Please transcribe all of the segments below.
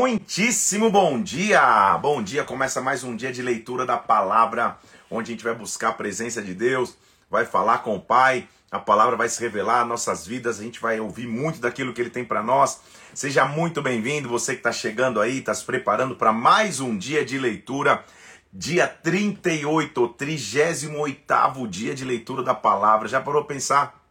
Muitíssimo bom dia! Bom dia, começa mais um dia de leitura da palavra, onde a gente vai buscar a presença de Deus, vai falar com o Pai, a palavra vai se revelar nossas vidas, a gente vai ouvir muito daquilo que Ele tem para nós. Seja muito bem-vindo, você que está chegando aí, está se preparando para mais um dia de leitura, dia 38, 38 dia de leitura da palavra. Já parou para pensar?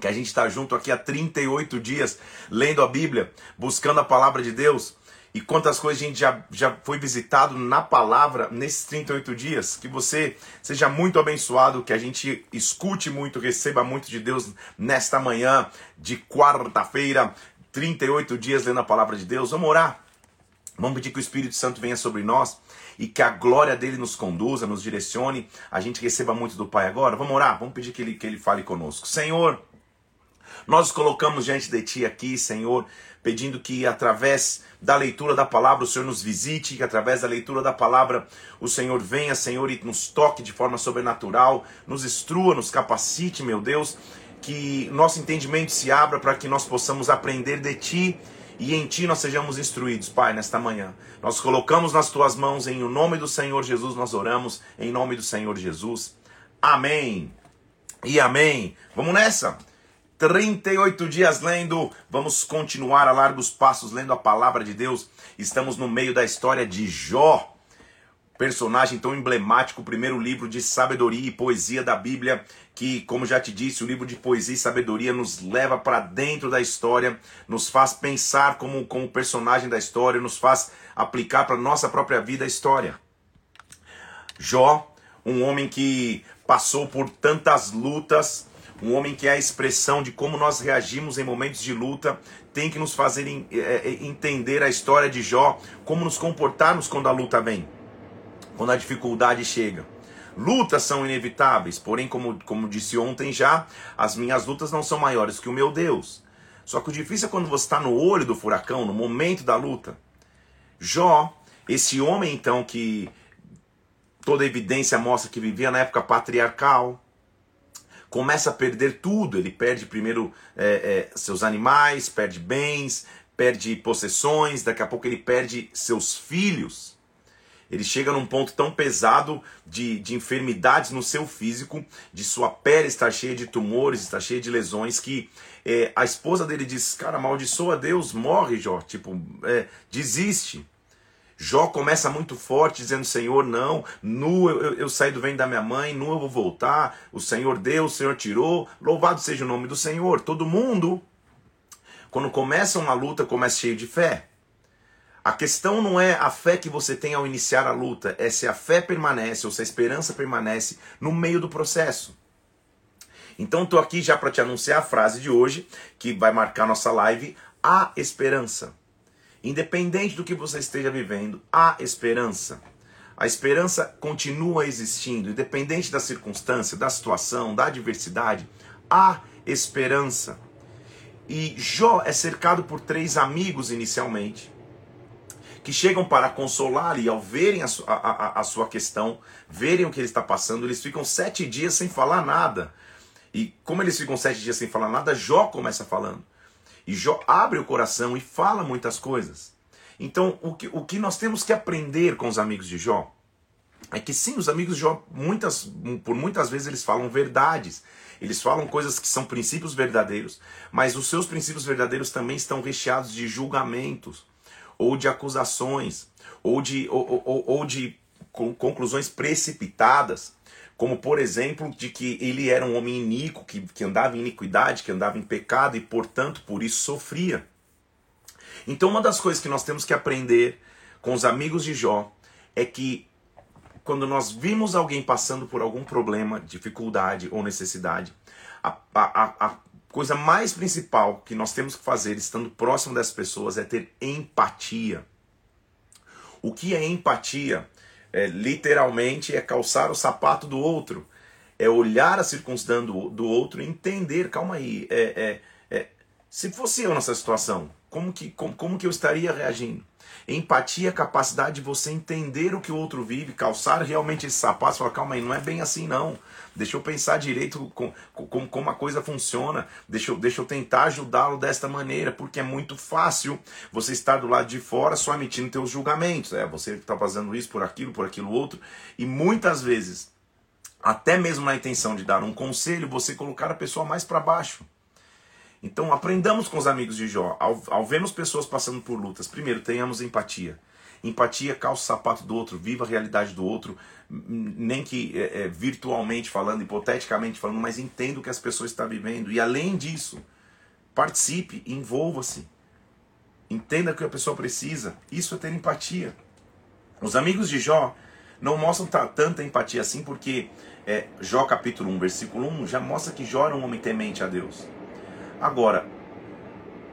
Que a gente está junto aqui há 38 dias, lendo a Bíblia, buscando a palavra de Deus. E quantas coisas a gente já, já foi visitado na palavra nesses 38 dias. Que você seja muito abençoado, que a gente escute muito, receba muito de Deus nesta manhã de quarta-feira. 38 dias lendo a palavra de Deus. Vamos orar. Vamos pedir que o Espírito Santo venha sobre nós e que a glória dele nos conduza, nos direcione. A gente receba muito do Pai agora. Vamos orar. Vamos pedir que ele, que ele fale conosco. Senhor, nós colocamos diante de Ti aqui, Senhor, pedindo que através da leitura da palavra o Senhor nos visite, que através da leitura da palavra o Senhor venha, Senhor, e nos toque de forma sobrenatural, nos instrua, nos capacite, meu Deus, que nosso entendimento se abra para que nós possamos aprender de Ti e em Ti nós sejamos instruídos, Pai, nesta manhã. Nós colocamos nas Tuas mãos, em o nome do Senhor Jesus nós oramos, em nome do Senhor Jesus. Amém. E amém. Vamos nessa? 38 dias lendo, vamos continuar a largos passos lendo a palavra de Deus. Estamos no meio da história de Jó, personagem tão emblemático, primeiro livro de sabedoria e poesia da Bíblia, que, como já te disse, o livro de poesia e sabedoria nos leva para dentro da história, nos faz pensar como, como personagem da história, nos faz aplicar para nossa própria vida a história. Jó, um homem que passou por tantas lutas, um homem que é a expressão de como nós reagimos em momentos de luta, tem que nos fazer é, é, entender a história de Jó, como nos comportarmos quando a luta vem, quando a dificuldade chega. Lutas são inevitáveis, porém, como, como disse ontem já, as minhas lutas não são maiores que o meu Deus. Só que o difícil é quando você está no olho do furacão, no momento da luta. Jó, esse homem então que toda evidência mostra que vivia na época patriarcal, começa a perder tudo. Ele perde primeiro é, é, seus animais, perde bens, perde possessões, daqui a pouco ele perde seus filhos. Ele chega num ponto tão pesado de, de enfermidades no seu físico, de sua pele estar cheia de tumores, estar cheia de lesões, que é, a esposa dele diz: Cara, amaldiçoa Deus, morre, Jó. Tipo, é, desiste. Jó começa muito forte, dizendo: Senhor, não, nu eu, eu, saí do ventre da minha mãe, nu eu vou voltar. O Senhor deu, o Senhor tirou. Louvado seja o nome do Senhor. Todo mundo, quando começa uma luta, começa cheio de fé. A questão não é a fé que você tem ao iniciar a luta, é se a fé permanece ou se a esperança permanece no meio do processo. Então estou aqui já para te anunciar a frase de hoje, que vai marcar nossa live: a esperança. Independente do que você esteja vivendo, há esperança. A esperança continua existindo, independente da circunstância, da situação, da adversidade, há esperança. E Jó é cercado por três amigos inicialmente, que chegam para consolar e ao verem a, a, a, sua questão, verem o que ele está passando, eles ficam sete dias sem falar nada. E como eles ficam sete dias sem falar nada, Jó começa falando. E Jó abre o coração e fala muitas coisas. Então, o que, o que nós temos que aprender com os amigos de Jó é que sim, os amigos de Jó, muitas, por muitas vezes eles falam verdades. Eles falam coisas que são princípios verdadeiros, mas os seus princípios verdadeiros também estão recheados de julgamentos, ou de acusações, ou de, ou, ou, ou de conclusões precipitadas como por exemplo de que ele era um homem iníquo, que, que andava em iniquidade, que andava em pecado e portanto por isso sofria. Então uma das coisas que nós temos que aprender com os amigos de Jó é que quando nós vimos alguém passando por algum problema, dificuldade ou necessidade, a, a, a coisa mais principal que nós temos que fazer estando próximo das pessoas é ter empatia. O que é empatia? É, literalmente é calçar o sapato do outro, é olhar a circunstância do, do outro e entender, calma aí, é, é, é, se fosse eu nessa situação, como que, como, como que eu estaria reagindo? Empatia é capacidade de você entender o que o outro vive, calçar realmente esse sapato e falar, calma aí, não é bem assim não. Deixa eu pensar direito com, com, como a coisa funciona. Deixa eu, deixa eu tentar ajudá-lo desta maneira, porque é muito fácil você estar do lado de fora só emitindo teus julgamentos. É, você está fazendo isso por aquilo, por aquilo outro. E muitas vezes, até mesmo na intenção de dar um conselho, você colocar a pessoa mais para baixo. Então aprendamos com os amigos de Jó. Ao, ao vermos pessoas passando por lutas, primeiro tenhamos empatia. Empatia calça o sapato do outro, viva a realidade do outro, nem que é, é, virtualmente falando, hipoteticamente falando, mas entenda o que as pessoas estão vivendo. E além disso, participe, envolva-se. Entenda o que a pessoa precisa. Isso é ter empatia. Os amigos de Jó não mostram tanta empatia assim, porque é, Jó capítulo 1, versículo 1, já mostra que Jó era um homem temente a Deus. Agora,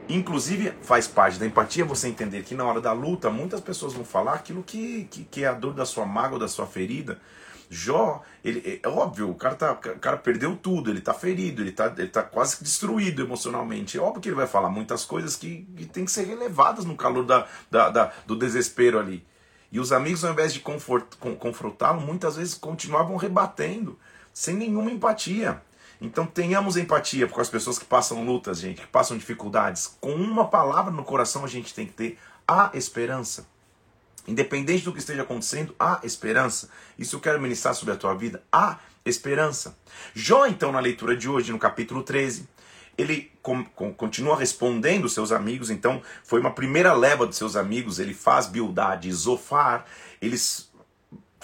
inclusive faz parte da empatia você entender que na hora da luta muitas pessoas vão falar aquilo que, que, que é a dor da sua mágoa, da sua ferida. Jó, ele, é óbvio, o cara, tá, o cara perdeu tudo, ele tá ferido, ele tá, ele tá quase destruído emocionalmente. É óbvio que ele vai falar muitas coisas que, que tem que ser relevadas no calor da, da, da do desespero ali. E os amigos, ao invés de confrontá-lo, muitas vezes continuavam rebatendo, sem nenhuma empatia. Então tenhamos empatia com as pessoas que passam lutas, gente, que passam dificuldades. Com uma palavra no coração a gente tem que ter a esperança. Independente do que esteja acontecendo, há esperança. Isso eu quero ministrar sobre a tua vida. Há esperança. Jó, então, na leitura de hoje, no capítulo 13, ele continua respondendo seus amigos. Então, foi uma primeira leva dos seus amigos. Ele faz Bildade e Zofar. Eles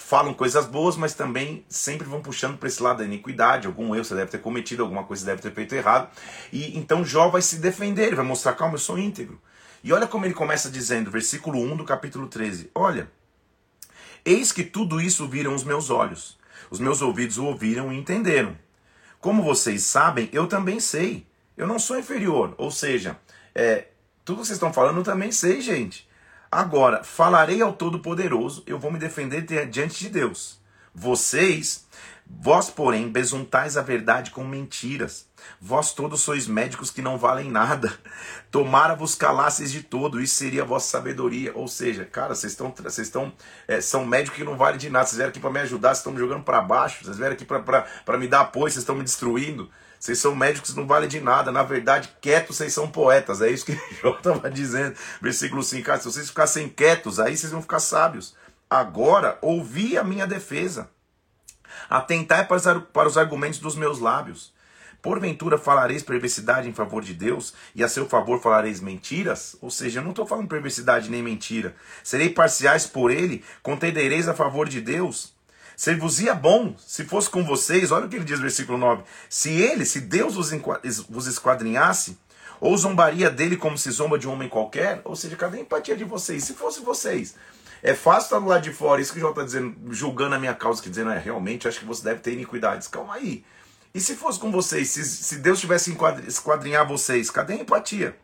falam coisas boas, mas também sempre vão puxando para esse lado da iniquidade, algum erro você deve ter cometido, alguma coisa você deve ter feito errado. E então Jó vai se defender, ele vai mostrar, calma, eu sou íntegro. E olha como ele começa dizendo, versículo 1 do capítulo 13: Olha, eis que tudo isso viram os meus olhos, os meus ouvidos o ouviram e entenderam. Como vocês sabem, eu também sei. Eu não sou inferior. Ou seja, é, tudo que vocês estão falando eu também sei, gente. Agora, falarei ao Todo-Poderoso, eu vou me defender diante de Deus. Vocês, vós, porém, besuntais a verdade com mentiras. Vós todos sois médicos que não valem nada. Tomara vos calasseis de todo, isso seria a vossa sabedoria. Ou seja, cara, vocês estão, vocês estão, é, são médicos que não valem de nada. Vocês vieram aqui para me ajudar, vocês estão me jogando para baixo. Vocês vieram aqui para me dar apoio, vocês estão me destruindo. Vocês são médicos não valem de nada. Na verdade, quietos vocês são poetas. É isso que Jó estava dizendo. Versículo 5. Ah, se vocês ficassem quietos, aí vocês vão ficar sábios. Agora, ouvi a minha defesa. Atentai para os argumentos dos meus lábios. Porventura falareis perversidade em favor de Deus e a seu favor falareis mentiras? Ou seja, eu não estou falando perversidade nem mentira. Serei parciais por ele? Contendereis a favor de Deus? Ser-vos-ia bom se fosse com vocês, olha o que ele diz versículo 9: se ele, se Deus vos esquadrinhasse, ou zombaria dele como se zomba de um homem qualquer, ou seja, cadê a empatia de vocês? Se fosse vocês, é fácil estar do lado de fora, isso que o João está dizendo, julgando a minha causa, que dizendo, é, realmente, acho que você deve ter iniquidades. Calma aí. E se fosse com vocês, se, se Deus tivesse esquadrinhar vocês, cadê a empatia?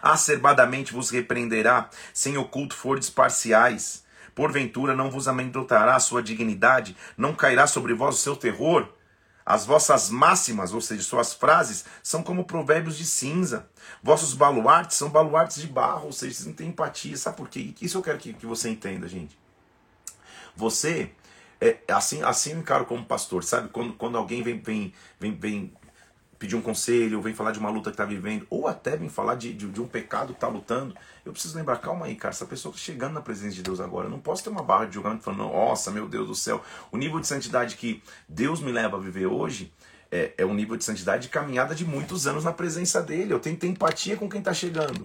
Acerbadamente vos repreenderá, sem oculto fordes parciais. Porventura não vos amedrontará a sua dignidade, não cairá sobre vós o seu terror. As vossas máximas, ou seja, suas frases, são como provérbios de cinza. Vossos baluartes são baluartes de barro, ou seja, vocês não têm empatia. Sabe por quê? Isso eu quero que, que você entenda, gente. Você, é, assim, assim eu encaro como pastor, sabe? Quando, quando alguém vem, vem, vem, vem pedir um conselho, vem falar de uma luta que está vivendo, ou até vem falar de, de, de um pecado que está lutando, eu preciso lembrar, calma aí, cara, essa pessoa está chegando na presença de Deus agora. Eu não posso ter uma barra de julgamento falando, nossa, meu Deus do céu. O nível de santidade que Deus me leva a viver hoje é, é um nível de santidade de caminhada de muitos anos na presença dele. Eu tenho que ter empatia com quem está chegando.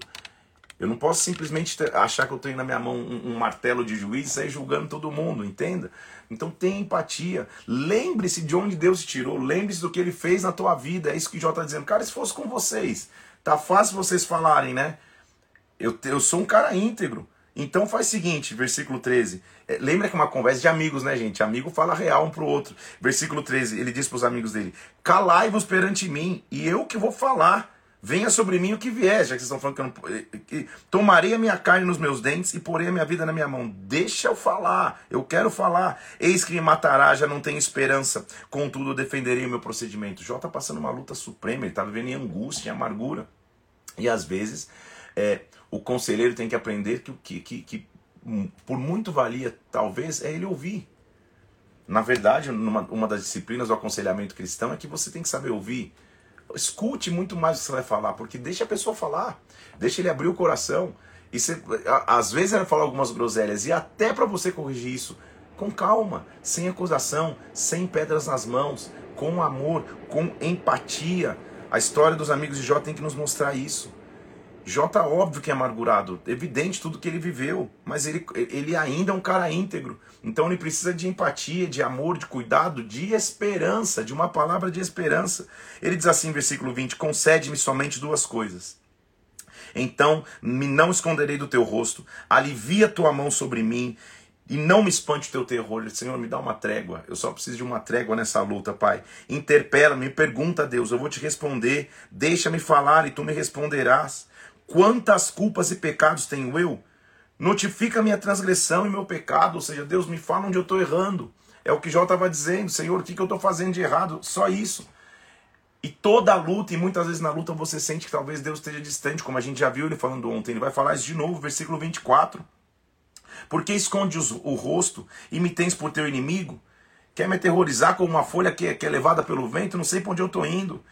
Eu não posso simplesmente achar que eu tenho na minha mão um, um, martelo de juiz e sair julgando todo mundo, entenda? Então tenha empatia. Lembre-se de onde Deus te tirou. Lembre-se do que ele fez na tua vida. É isso que o Jó está dizendo. Cara, se fosse com vocês, tá fácil vocês falarem, né? Eu, eu sou um cara íntegro. Então faz o seguinte, versículo 13. É, lembra que é uma conversa de amigos, né, gente? Amigo fala real um pro outro. Versículo 13, ele diz para os amigos dele: Calai-vos perante mim, e eu que vou falar. Venha sobre mim o que vier, já que vocês estão falando que eu não. Eh, tomarei a minha carne nos meus dentes e porei a minha vida na minha mão. Deixa eu falar, eu quero falar. Eis que me matará, já não tenho esperança. Contudo, defenderei o meu procedimento. Jó está passando uma luta suprema, ele está vivendo em angústia, em amargura. E às vezes é, o conselheiro tem que aprender que, que, que, que hum, por muito valia, talvez, é ele ouvir. Na verdade, numa, uma das disciplinas do aconselhamento cristão é que você tem que saber ouvir. Escute muito mais o que você vai falar, porque deixa a pessoa falar, deixa ele abrir o coração. E você, às vezes ela fala algumas groselhas, e até para você corrigir isso, com calma, sem acusação, sem pedras nas mãos, com amor, com empatia. A história dos amigos de Jó tem que nos mostrar isso. Tá óbvio que é amargurado, evidente tudo que ele viveu, mas ele, ele ainda é um cara íntegro. Então ele precisa de empatia, de amor, de cuidado, de esperança, de uma palavra de esperança. Ele diz assim, versículo 20: Concede-me somente duas coisas. Então me não esconderei do teu rosto, alivia tua mão sobre mim e não me espante o teu terror. Senhor, me dá uma trégua. Eu só preciso de uma trégua nessa luta, Pai. Interpela, me pergunta, Deus, eu vou te responder. Deixa-me falar e tu me responderás. Quantas culpas e pecados tenho eu? Notifica minha transgressão e meu pecado, ou seja, Deus me fala onde eu estou errando. É o que Jó estava dizendo, Senhor, o que, que eu estou fazendo de errado? Só isso. E toda a luta, e muitas vezes na luta você sente que talvez Deus esteja distante, como a gente já viu ele falando ontem. Ele vai falar isso de novo, versículo 24. Porque escondes o rosto e me tens por teu inimigo? Quer me aterrorizar como uma folha que, que é levada pelo vento? Não sei para onde eu estou indo.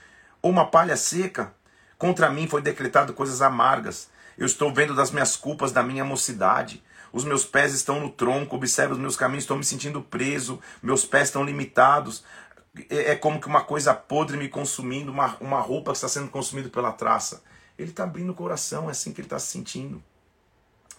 Ou uma palha seca? Contra mim foi decretado coisas amargas. Eu estou vendo das minhas culpas da minha mocidade. Os meus pés estão no tronco, observe os meus caminhos, estou me sentindo preso, meus pés estão limitados. É, é como que uma coisa podre me consumindo, uma, uma roupa que está sendo consumida pela traça. Ele está abrindo o coração, é assim que ele está se sentindo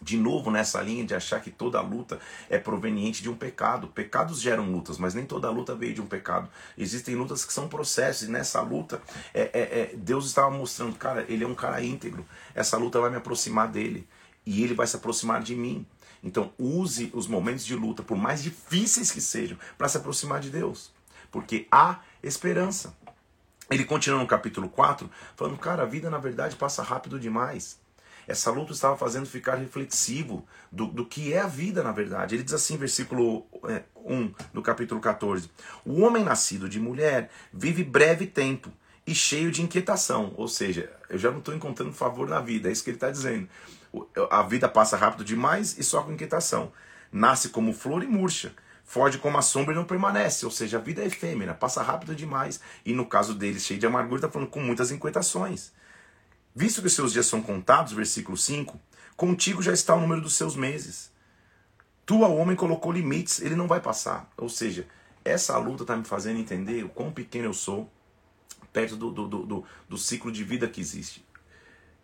de novo nessa linha de achar que toda luta é proveniente de um pecado. Pecados geram lutas, mas nem toda luta veio de um pecado. Existem lutas que são processos, e nessa luta é, é, é, Deus estava mostrando, cara, ele é um cara íntegro. Essa luta vai me aproximar dele e ele vai se aproximar de mim. Então use os momentos de luta, por mais difíceis que sejam, para se aproximar de Deus. Porque há esperança. Ele continua no capítulo 4, falando, cara, a vida na verdade passa rápido demais. Essa luta estava fazendo ficar reflexivo do, do que é a vida, na verdade. Ele diz assim, versículo é, 1 do capítulo 14: O homem nascido de mulher vive breve tempo e cheio de inquietação. Ou seja, eu já não estou encontrando favor na vida, é isso que ele está dizendo. A vida passa rápido demais e só com inquietação. Nasce como flor e murcha foge como a sombra e não permanece. Ou seja, a vida é efêmera, passa rápido demais. E no caso dele, cheio de amargura, está falando com muitas inquietações. Visto que os seus dias são contados, versículo 5, contigo já está o número dos seus meses. Tu ao homem colocou limites, ele não vai passar. Ou seja, essa luta está me fazendo entender o quão pequeno eu sou perto do, do, do, do ciclo de vida que existe.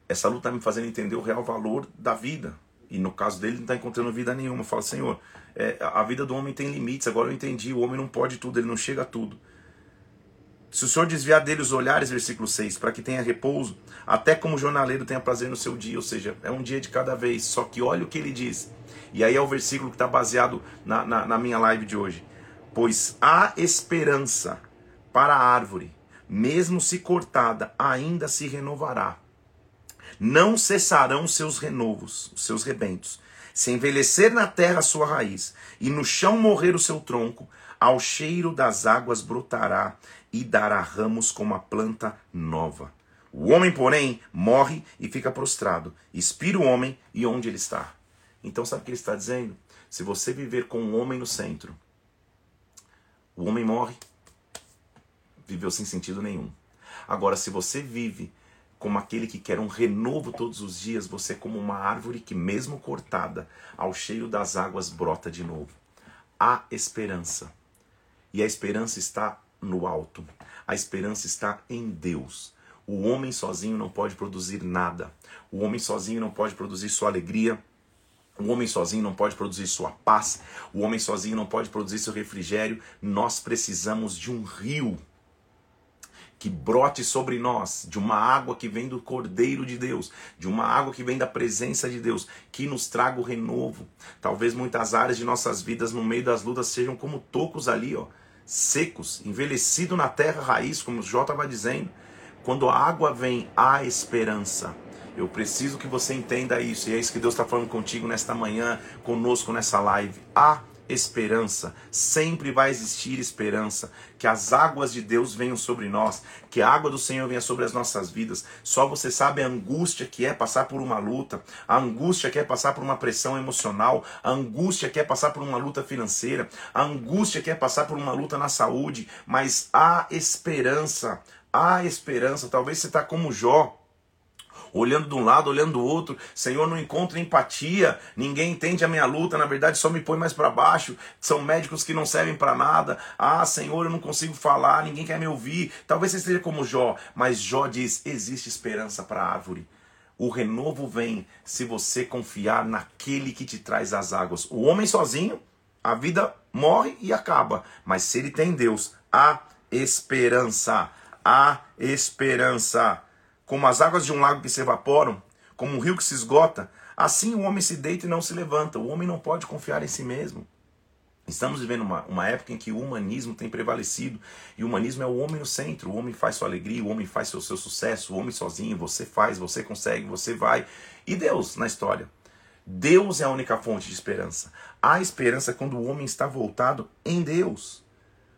Essa luta está me fazendo entender o real valor da vida. E no caso dele, não está encontrando vida nenhuma. Fala, Senhor, é, a vida do homem tem limites. Agora eu entendi. O homem não pode tudo, ele não chega a tudo. Se o Senhor desviar dele os olhares, versículo 6, para que tenha repouso, até como jornaleiro tenha prazer no seu dia, ou seja, é um dia de cada vez. Só que olha o que ele diz. E aí é o versículo que está baseado na, na, na minha live de hoje. Pois há esperança para a árvore, mesmo se cortada, ainda se renovará. Não cessarão seus renovos, os seus rebentos. Se envelhecer na terra a sua raiz, e no chão morrer o seu tronco, ao cheiro das águas brotará, e dará ramos como a planta nova. O homem, porém, morre e fica prostrado. Expira o homem e onde ele está. Então, sabe o que ele está dizendo? Se você viver com um homem no centro, o homem morre, viveu sem sentido nenhum. Agora, se você vive como aquele que quer um renovo todos os dias, você é como uma árvore que, mesmo cortada, ao cheiro das águas brota de novo. Há esperança. E a esperança está no alto. A esperança está em Deus. O homem sozinho não pode produzir nada. O homem sozinho não pode produzir sua alegria. O homem sozinho não pode produzir sua paz. O homem sozinho não pode produzir seu refrigério. Nós precisamos de um rio que brote sobre nós, de uma água que vem do Cordeiro de Deus, de uma água que vem da presença de Deus, que nos traga o renovo. Talvez muitas áreas de nossas vidas no meio das lutas sejam como tocos ali, ó secos, envelhecido na terra raiz, como o Jó estava dizendo. Quando a água vem, há esperança. Eu preciso que você entenda isso, e é isso que Deus está falando contigo nesta manhã, conosco nessa live. Há esperança. Sempre vai existir esperança. Que as águas de Deus venham sobre nós, que a água do Senhor venha sobre as nossas vidas. Só você sabe a angústia que é passar por uma luta, a angústia que é passar por uma pressão emocional, a angústia que é passar por uma luta financeira, a angústia que é passar por uma luta na saúde, mas há esperança. Há esperança. Talvez você está como Jó olhando de um lado, olhando do outro. Senhor, não encontro empatia, ninguém entende a minha luta, na verdade só me põe mais para baixo. São médicos que não servem para nada. Ah, Senhor, eu não consigo falar, ninguém quer me ouvir. Talvez você esteja como Jó, mas Jó diz: existe esperança para a árvore. O renovo vem se você confiar naquele que te traz as águas. O homem sozinho, a vida morre e acaba. Mas se ele tem Deus, há esperança. Há esperança. Como as águas de um lago que se evaporam, como um rio que se esgota, assim o homem se deita e não se levanta. O homem não pode confiar em si mesmo. Estamos vivendo uma, uma época em que o humanismo tem prevalecido. E o humanismo é o homem no centro. O homem faz sua alegria, o homem faz seu, seu sucesso, o homem sozinho, você faz, você consegue, você vai. E Deus na história. Deus é a única fonte de esperança. Há esperança quando o homem está voltado em Deus.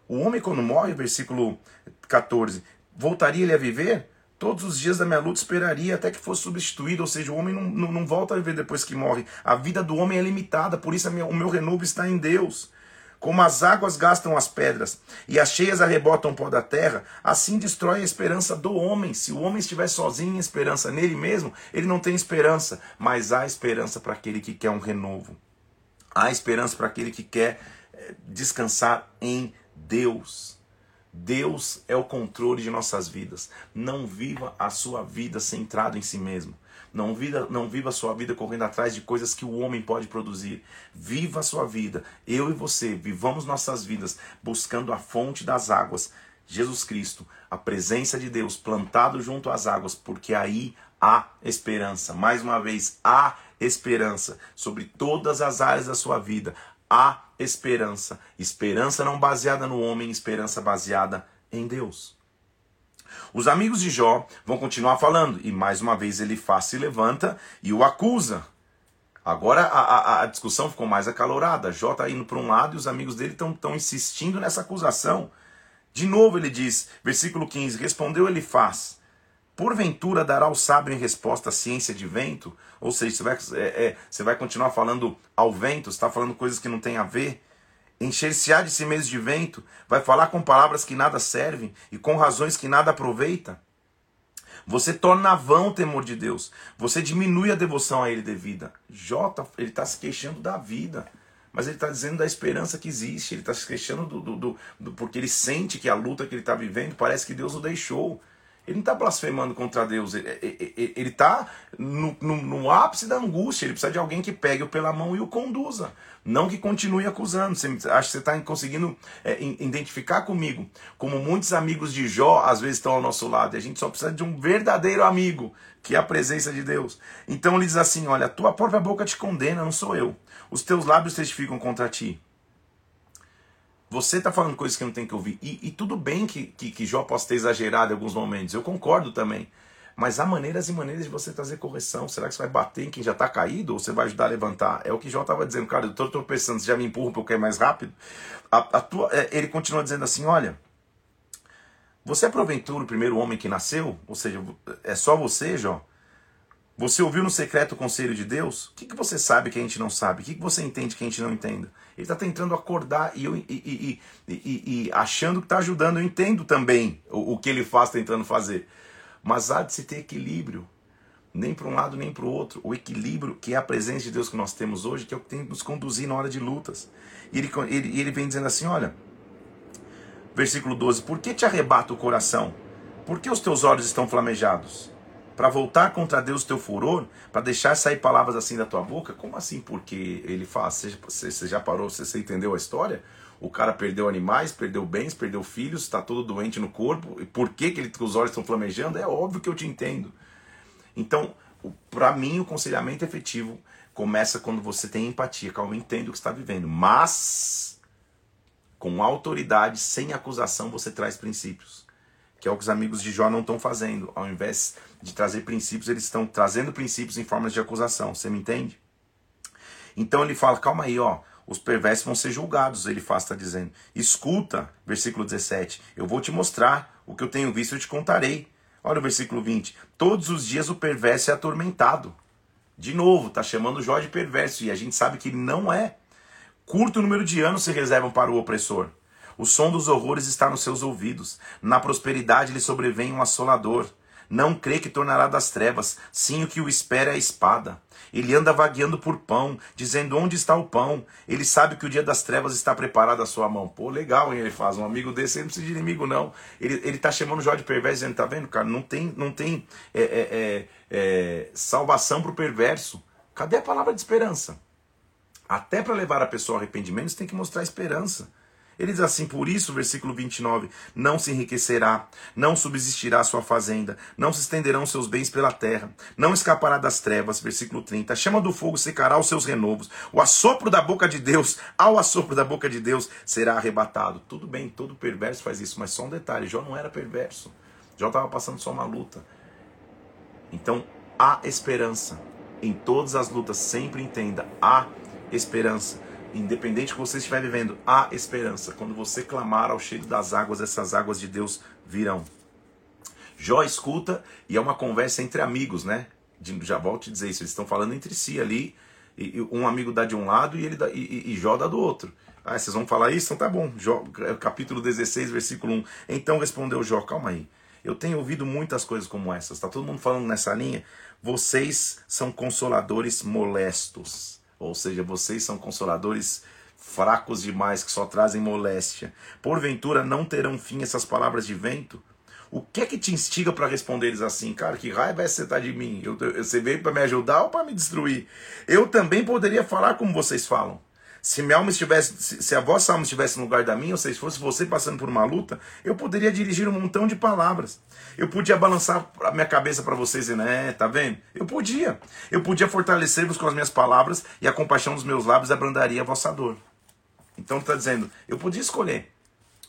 O homem, quando morre, versículo 14, voltaria ele a viver? Todos os dias da minha luta esperaria até que fosse substituído, ou seja, o homem não, não, não volta a viver depois que morre. A vida do homem é limitada, por isso minha, o meu renovo está em Deus. Como as águas gastam as pedras e as cheias arrebotam o pó da terra, assim destrói a esperança do homem. Se o homem estiver sozinho em esperança nele mesmo, ele não tem esperança, mas há esperança para aquele que quer um renovo. Há esperança para aquele que quer eh, descansar em Deus. Deus é o controle de nossas vidas. Não viva a sua vida centrado em si mesmo. Não viva, não viva a sua vida correndo atrás de coisas que o homem pode produzir. Viva a sua vida. Eu e você vivamos nossas vidas buscando a fonte das águas, Jesus Cristo, a presença de Deus plantado junto às águas, porque aí há esperança. Mais uma vez, há esperança sobre todas as áreas da sua vida há esperança. Esperança não baseada no homem, esperança baseada em Deus. Os amigos de Jó vão continuar falando, e mais uma vez ele faz, se levanta e o acusa. Agora a, a, a discussão ficou mais acalorada. Jó está indo para um lado e os amigos dele estão insistindo nessa acusação. De novo ele diz, versículo 15: Respondeu ele faz. Porventura dará o sábio em resposta à ciência de vento? Ou seja, você vai, é, é, você vai continuar falando ao vento, está falando coisas que não têm a ver? Encher-se-á de si mesmo de vento, vai falar com palavras que nada servem e com razões que nada aproveita? Você torna vão o temor de Deus, você diminui a devoção a Ele devida. Jota, ele está se queixando da vida mas ele está dizendo da esperança que existe, ele está se queixando do, do, do, do, porque ele sente que a luta que ele está vivendo parece que Deus o deixou. Ele não está blasfemando contra Deus, ele está no, no, no, ápice da angústia. Ele precisa de alguém que pegue-o pela mão e o conduza, não que continue acusando. Você, acho que você está conseguindo é, identificar comigo, como muitos amigos de Jó às vezes estão ao nosso lado, e a gente só precisa de um verdadeiro amigo, que é a presença de Deus. Então ele diz assim: Olha, a tua própria boca te condena, não sou eu, os teus lábios testificam contra ti. Você está falando coisas que não tem que ouvir. E, e tudo bem que, que, que, Jó possa ter exagerado em alguns momentos. Eu concordo também. Mas há maneiras e maneiras de você trazer correção. Será que você vai bater em quem já está caído ou você vai ajudar a levantar? É o que Jó estava dizendo, cara. Eu estou tropeçando, você já me empurra porque é mais rápido. A, a tua, é, ele continua dizendo assim: olha. Você é porventura o primeiro homem que nasceu? Ou seja, é só você, Jó? Você ouviu no secreto o conselho de Deus? O que, que você sabe que a gente não sabe? O que, que você entende que a gente não entenda? Ele está tentando acordar e, eu, e, e, e, achando que está ajudando. Eu entendo também o, o, que ele faz tentando fazer. Mas há de se ter equilíbrio. Nem para um lado nem para o outro. O equilíbrio que é a presença de Deus que nós temos hoje, que é o que tem que nos conduzir na hora de lutas. E ele, ele, ele vem dizendo assim: olha, versículo 12: Por que te arrebata o coração? Por que os teus olhos estão flamejados? Para voltar contra Deus o teu furor, para deixar sair palavras assim da tua boca? Como assim? Porque ele faz? Você, já parou, você, você entendeu a história? O cara perdeu animais, perdeu bens, perdeu filhos, está todo doente no corpo. E por que, que, ele, que os olhos estão flamejando? É óbvio que eu te entendo. Então, para mim, o conselhamento efetivo começa quando você tem empatia, calma, entende o que está vivendo. Mas, com autoridade, sem acusação, você traz princípios que é o que os amigos de Jó não estão fazendo. Ao invés de trazer princípios, eles estão trazendo princípios em formas de acusação. Você me entende? Então ele fala: calma aí, ó. os perversos vão ser julgados, ele faz, está dizendo. Escuta, versículo 17, eu vou te mostrar o que eu tenho visto, eu te contarei. Olha o versículo 20, todos os dias o perverso é atormentado. De novo, está chamando Jó de perverso, e a gente sabe que ele não é. Curto número de anos se reservam para o opressor. O som dos horrores está nos seus ouvidos. Na prosperidade lhe sobrevém um assolador. Não crê que tornará das trevas, sim o que o espera é a espada. Ele anda vagueando por pão, dizendo onde está o pão. Ele sabe que o dia das trevas está preparado à sua mão. Pô, legal, hein? Ele faz um amigo desse, ele não precisa de inimigo, não. Ele, ele tá chamando Jó de perverso, dizendo, tá vendo, cara? Não tem, não tem é, é, é, é salvação para o perverso. Cadê a palavra de esperança? Até para levar a pessoa ao arrependimento, você tem que mostrar esperança. Ele diz assim: Por isso, versículo 29, não se enriquecerá, não subsistirá sua fazenda, não se estenderão seus bens pela terra, não escapará das trevas. Versículo 30, a chama do fogo secará os seus renovos, o assopro da boca de Deus, ao assopro da boca de Deus, será arrebatado. Tudo bem, todo perverso faz isso, mas só um detalhe: Jó não era perverso, Jó estava passando só uma luta. Então, há esperança. Em todas as lutas, sempre entenda: há esperança independente que você estiver vivendo, há esperança. Quando você clamar ao cheiro das águas, essas águas de Deus virão. Jó escuta e é uma conversa entre amigos, né? Já volto a dizer isso, eles estão falando entre si ali, e um amigo dá de um lado e, ele dá, e, e Jó dá do outro. Ah, vocês vão falar isso? Então tá bom. Jó, capítulo 16, versículo 1. Então respondeu Jó, calma aí. Eu tenho ouvido muitas coisas como essas. Está todo mundo falando nessa linha? Vocês são consoladores molestos. Ou seja, vocês são consoladores fracos demais que só trazem moléstia. Porventura não terão fim essas palavras de vento? O que é que te instiga para responder eles assim? Cara, que raiva é essa você tá de mim? Eu, eu, você veio para me ajudar ou para me destruir? Eu também poderia falar como vocês falam. Se minha alma estivesse, se, a vossa alma estivesse no lugar da minha, ou seja, se fosse você passando por uma luta, eu poderia dirigir um montão de palavras. Eu podia balançar a minha cabeça para vocês e né, tá vendo? Eu podia. Eu podia fortalecer-vos com as minhas palavras e a compaixão dos meus lábios abrandaria a vossa dor. Então está dizendo, eu podia escolher.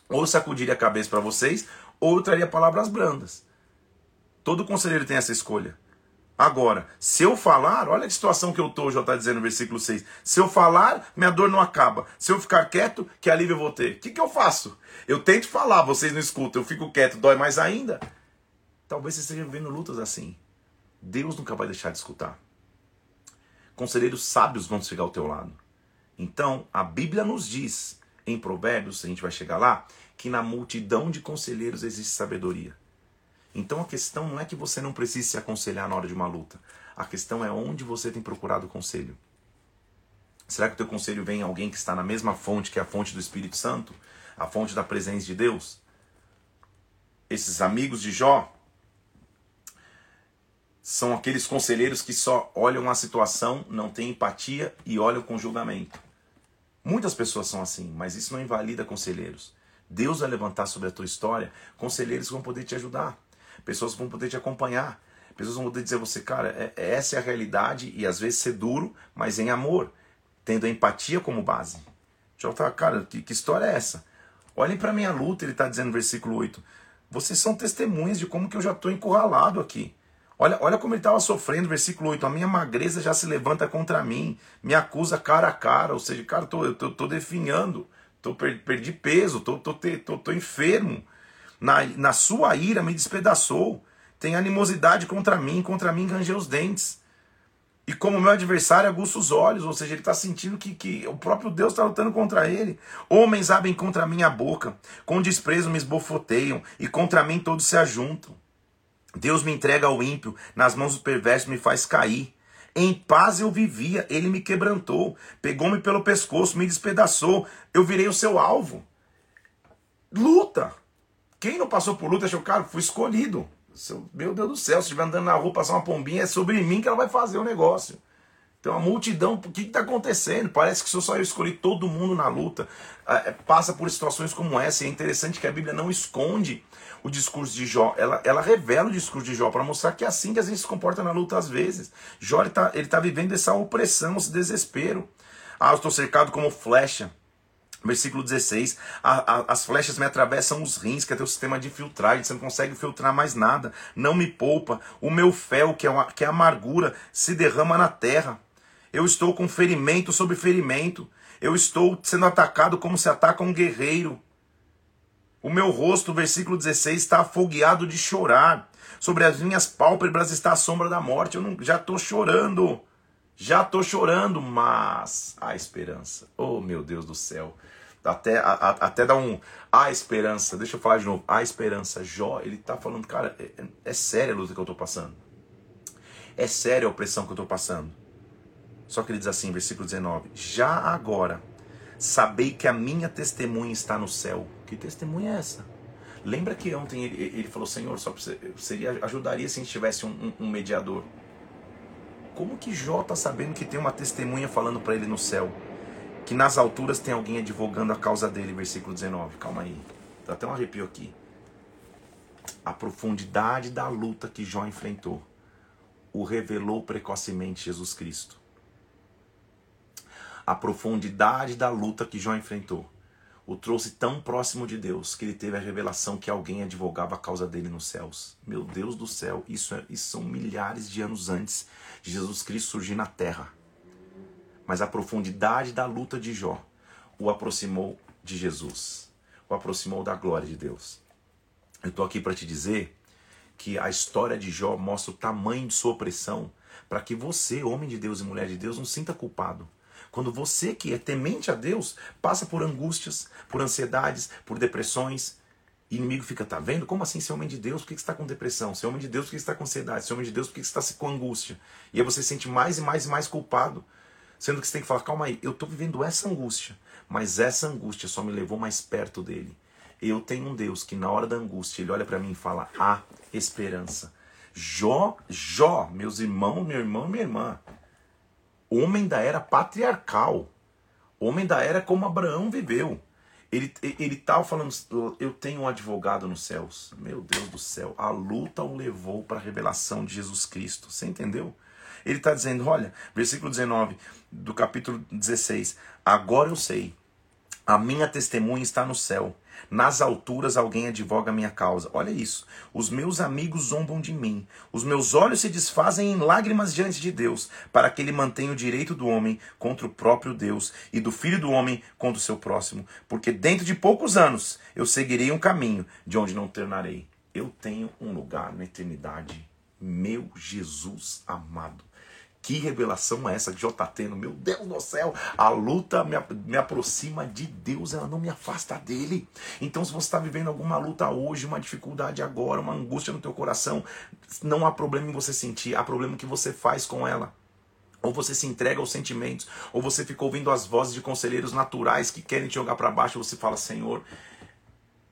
Ou sacudiria a cabeça para vocês, ou traria palavras brandas. Todo conselheiro tem essa escolha. Agora, se eu falar, olha a situação que eu estou, já está dizendo no versículo 6. Se eu falar, minha dor não acaba. Se eu ficar quieto, que alívio eu vou ter? O que, que eu faço? Eu tento falar, vocês não escutam, eu fico quieto, dói mais ainda? Talvez você esteja vivendo lutas assim. Deus nunca vai deixar de escutar. Conselheiros sábios vão chegar ao teu lado. Então, a Bíblia nos diz, em Provérbios, a gente vai chegar lá, que na multidão de conselheiros existe sabedoria. Então a questão não é que você não precise se aconselhar na hora de uma luta. A questão é onde você tem procurado conselho. Será que o teu conselho vem em alguém que está na mesma fonte que é a fonte do Espírito Santo? A fonte da presença de Deus? Esses amigos de Jó são aqueles conselheiros que só olham a situação, não têm empatia e olham com julgamento. Muitas pessoas são assim, mas isso não invalida conselheiros. Deus vai levantar sobre a tua história conselheiros que vão poder te ajudar. Pessoas vão poder te acompanhar. Pessoas vão poder dizer a você, cara, é, é, essa é a realidade e às vezes ser duro, mas em amor, tendo a empatia como base. Já tá, cara, que, que história é essa? Olhem para minha luta, ele está dizendo no versículo 8. Vocês são testemunhas de como que eu já estou encurralado aqui. Olha, olha como ele estava sofrendo, versículo 8. A minha magreza já se levanta contra mim, me acusa cara a cara. Ou seja, cara, tô, eu tô, tô definhando, tô, perdi peso, tô, tô, tô, tô enfermo na, na sua ira me despedaçou. Tem animosidade contra mim, contra mim rangeu os dentes. E como meu adversário aguça os olhos, ou seja, ele está sentindo que, que o próprio Deus está lutando contra ele. Homens abrem contra mim a boca, com desprezo me esbofoteiam, e contra mim todos se ajuntam. Deus me entrega ao ímpio, nas mãos do perverso me faz cair. Em paz eu vivia, ele me quebrantou, pegou-me pelo pescoço, me despedaçou, eu virei o seu alvo. Luta. Quem não passou por luta achou, cara, fui escolhido. Meu Deus do céu, se estiver andando na rua, passar uma pombinha, é sobre mim que ela vai fazer o negócio. Então a multidão, o que está acontecendo? Parece que só eu escolhi todo mundo na luta. É, passa por situações como essa. E é interessante que a Bíblia não esconde o discurso de Jó. Ela, ela revela o discurso de Jó para mostrar que é assim que a gente se comporta na luta às vezes. Jó está ele tá vivendo essa opressão, esse desespero. Ah, eu estou cercado como flecha. Versículo 16: a, a, As flechas me atravessam os rins, que é teu sistema de filtragem, você não consegue filtrar mais nada, não me poupa. O meu fel, que é, uma, que é amargura, se derrama na terra. Eu estou com ferimento sobre ferimento. Eu estou sendo atacado como se ataca um guerreiro. O meu rosto, versículo 16, está afogueado de chorar. Sobre as minhas pálpebras está a sombra da morte. Eu não, já estou chorando. Já estou chorando, mas há esperança. Oh, meu Deus do céu. Até, a, até dá um. Há esperança. Deixa eu falar de novo. Há esperança. Jó, ele está falando, cara, é, é, é séria a luta que eu estou passando. É séria a opressão que eu estou passando. Só que ele diz assim, versículo 19: Já agora sabei que a minha testemunha está no céu. Que testemunha é essa? Lembra que ontem ele, ele falou, Senhor, só seria, ajudaria se a gente tivesse um, um, um mediador. Como que Jó está sabendo que tem uma testemunha falando para ele no céu? Que nas alturas tem alguém advogando a causa dele, versículo 19. Calma aí, dá até um arrepio aqui. A profundidade da luta que Jó enfrentou o revelou precocemente Jesus Cristo a profundidade da luta que Jó enfrentou o trouxe tão próximo de Deus que ele teve a revelação que alguém advogava a causa dele nos céus. Meu Deus do céu, isso, é, isso são milhares de anos antes de Jesus Cristo surgir na terra. Mas a profundidade da luta de Jó o aproximou de Jesus, o aproximou da glória de Deus. Eu estou aqui para te dizer que a história de Jó mostra o tamanho de sua opressão, para que você, homem de Deus e mulher de Deus, não sinta culpado. Quando você que é temente a Deus passa por angústias, por ansiedades, por depressões, e o inimigo fica, tá vendo? Como assim ser homem de Deus? Por que você está com depressão? Ser homem de Deus, por que você está com ansiedade? Ser homem de Deus, por que você está com angústia? E aí você se sente mais e mais e mais culpado. Sendo que você tem que falar, calma aí, eu estou vivendo essa angústia, mas essa angústia só me levou mais perto dele. Eu tenho um Deus que na hora da angústia, ele olha para mim e fala, há esperança. Jó, Jó, meus irmãos, meu irmão minha irmã, homem da era patriarcal, homem da era como Abraão viveu. Ele ele estava falando, eu tenho um advogado nos céus. Meu Deus do céu, a luta o levou para a revelação de Jesus Cristo. Você entendeu? Ele está dizendo, olha, versículo 19 do capítulo 16: Agora eu sei, a minha testemunha está no céu nas alturas alguém advoga a minha causa. Olha isso. Os meus amigos zombam de mim. Os meus olhos se desfazem em lágrimas diante de Deus, para que ele mantenha o direito do homem contra o próprio Deus e do filho do homem contra o seu próximo. Porque dentro de poucos anos eu seguirei um caminho de onde não tornarei. Eu tenho um lugar na eternidade. Meu Jesus amado. Que revelação é essa que Jó está tendo? Meu Deus do céu, a luta me, me aproxima de Deus, ela não me afasta dele. Então, se você está vivendo alguma luta hoje, uma dificuldade agora, uma angústia no teu coração, não há problema em você sentir, há problema que você faz com ela. Ou você se entrega aos sentimentos, ou você fica ouvindo as vozes de conselheiros naturais que querem te jogar para baixo, e você fala: Senhor,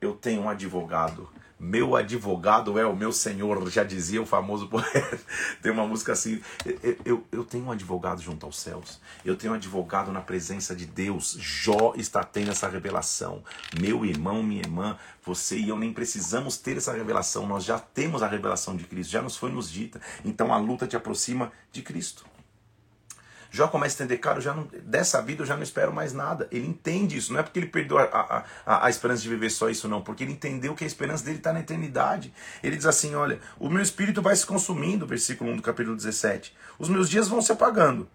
eu tenho um advogado meu advogado é o meu senhor, já dizia o famoso poeta. Tem uma música assim. Eu, eu, eu, tenho um advogado junto aos céus. Eu tenho um advogado na presença de Deus. Jó está tendo essa revelação. Meu irmão, minha irmã, você e eu nem precisamos ter essa revelação. Nós já temos a revelação de Cristo, já nos foi nos dita. Então a luta te aproxima de Cristo. Jó começa a entender, cara, já não, dessa vida eu já não espero mais nada. Ele entende isso, não é porque ele perdeu a, a, a, esperança de viver só isso, não, porque ele entendeu que a esperança dele está na eternidade. Ele diz assim: olha, o meu espírito vai se consumindo, versículo 1 do capítulo 17. Os meus dias vão se apagando.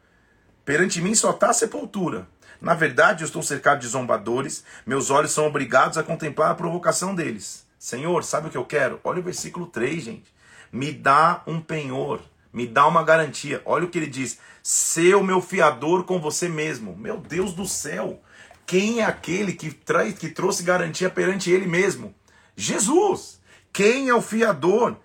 Perante mim só está a sepultura. Na verdade, eu estou cercado de zombadores, meus olhos são obrigados a contemplar a provocação deles. Senhor, sabe o que eu quero? Olha o versículo 3, gente. Me dá um penhor me dá uma garantia. Olha o que ele diz: ser o meu fiador com você mesmo. Meu Deus do céu! Quem é aquele que, traz, que trouxe garantia perante ele mesmo? Jesus! Quem é o fiador?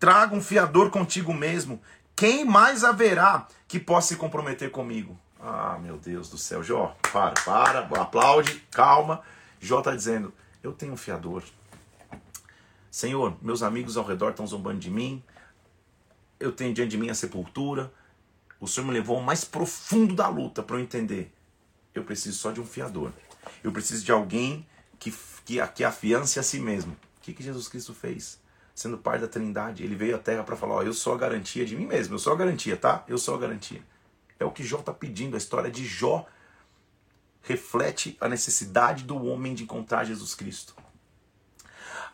Traga um fiador contigo mesmo. Quem mais haverá que possa se comprometer comigo? Ah, meu Deus do céu. Jó, para, para, aplaude, calma. Jó está dizendo: Eu tenho um fiador. Senhor, meus amigos ao redor estão zombando de mim, eu tenho diante de mim a sepultura. O Senhor me levou ao mais profundo da luta para eu entender. Eu preciso só de um fiador. Eu preciso de alguém que, que, que afiance a si mesmo. O que, que Jesus Cristo fez? Sendo parte da Trindade, ele veio à Terra para falar: ó, eu sou a garantia de mim mesmo, eu sou a garantia, tá? Eu sou a garantia. É o que Jó está pedindo. A história de Jó reflete a necessidade do homem de encontrar Jesus Cristo.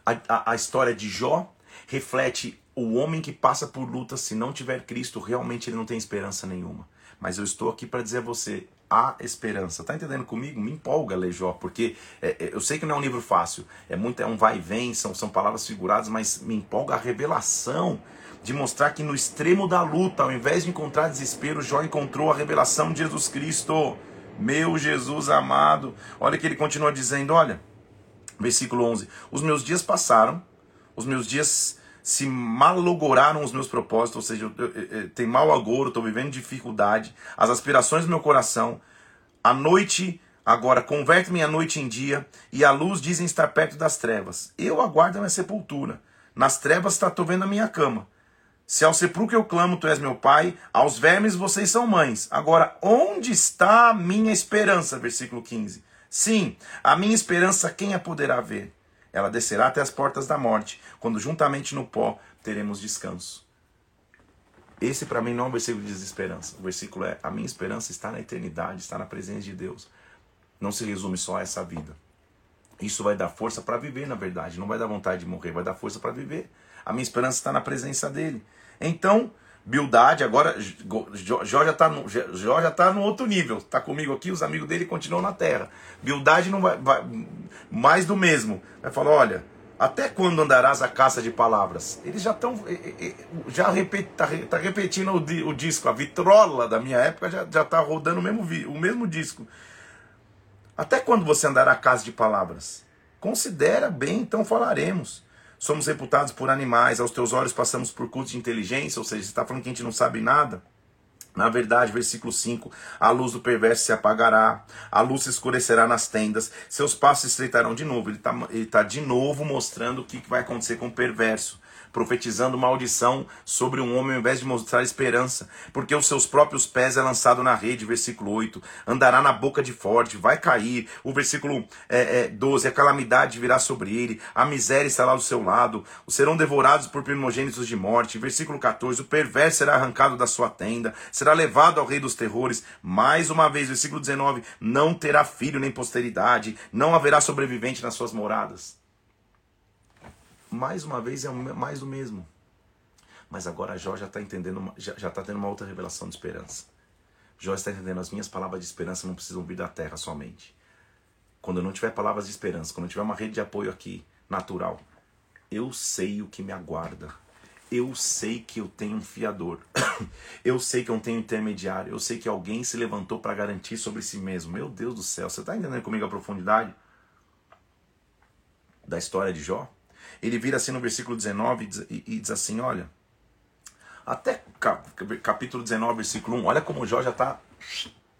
A, a, a história de Jó reflete o homem que passa por luta, se não tiver Cristo, realmente ele não tem esperança nenhuma. Mas eu estou aqui para dizer a você, há esperança. Tá entendendo comigo? Me empolga ler Jó, porque é, é, eu sei que não é um livro fácil, é muito é um vai e vem, são, são palavras figuradas, mas me empolga a revelação de mostrar que no extremo da luta, ao invés de encontrar desespero, Jó encontrou a revelação de Jesus Cristo. Meu Jesus amado. Olha que ele continua dizendo, olha, versículo 11: Os meus dias passaram, os meus dias se malogoraram os meus propósitos, ou seja, eu, eu, eu, tem mau agouro, estou vivendo dificuldade, as aspirações do meu coração, a noite agora converte minha noite em dia, e a luz dizem estar perto das trevas. Eu aguardo a minha sepultura. Nas trevas está vendo a minha cama. Se ao sepulcro eu clamo, tu és meu pai, aos vermes vocês são mães. Agora, onde está a minha esperança? Versículo 15. Sim, a minha esperança quem a poderá ver? Ela descerá até as portas da morte, quando juntamente no pó teremos descanso. Esse para mim não é um versículo de desesperança. O versículo é: a minha esperança está na eternidade, está na presença de Deus. Não se resume só a essa vida. Isso vai dar força para viver, na verdade. Não vai dar vontade de morrer, vai dar força para viver. A minha esperança está na presença dele. Então, Bildade, agora Jó já está no, Jó já tá no outro nível. Está comigo aqui, os amigos dele continuam na terra. Bildade não vai, vai, mais do mesmo. Vai falar, olha, até quando andarás a caça de palavras? Eles já estão já repet, tá, tá, repetindo o, o, disco, a vitrola da minha época já já está rodando o mesmo o mesmo disco. Até quando você andará a caça de palavras? Considera bem, então falaremos somos reputados por animais, aos teus olhos passamos por cultos de inteligência, ou seja, você está falando que a gente não sabe nada. Na verdade, versículo 5: a luz do perverso se apagará, a luz se escurecerá nas tendas, seus passos se estreitarão de novo. Ele está ele tá de novo mostrando o que vai acontecer com o perverso profetizando maldição sobre um homem ao invés de mostrar esperança, porque os seus próprios pés é lançado na rede, versículo 8, andará na boca de forte, vai cair, o versículo é, é, 12, a calamidade virá sobre ele, a miséria estará ao seu lado, serão devorados por primogênitos de morte, versículo 14, o perverso será arrancado da sua tenda, será levado ao rei dos terrores, mais uma vez, versículo 19, não terá filho nem posteridade, não haverá sobrevivente nas suas moradas mais uma vez é mais do mesmo. Mas agora Jó já está entendendo, já está tendo uma outra revelação de esperança. Jó está entendendo as minhas palavras de esperança não precisam vir da terra somente. Quando eu não tiver palavras de esperança, quando eu tiver uma rede de apoio aqui, natural, eu sei o que me aguarda. Eu sei que eu tenho um fiador. eu sei que eu tenho um intermediário. Eu sei que alguém se levantou para garantir sobre si mesmo. Meu Deus do céu, você está entendendo comigo a profundidade da história de Jó? Ele vira assim no versículo 19 e, diz assim: Olha, até capítulo 19, versículo 1, olha como Jó já está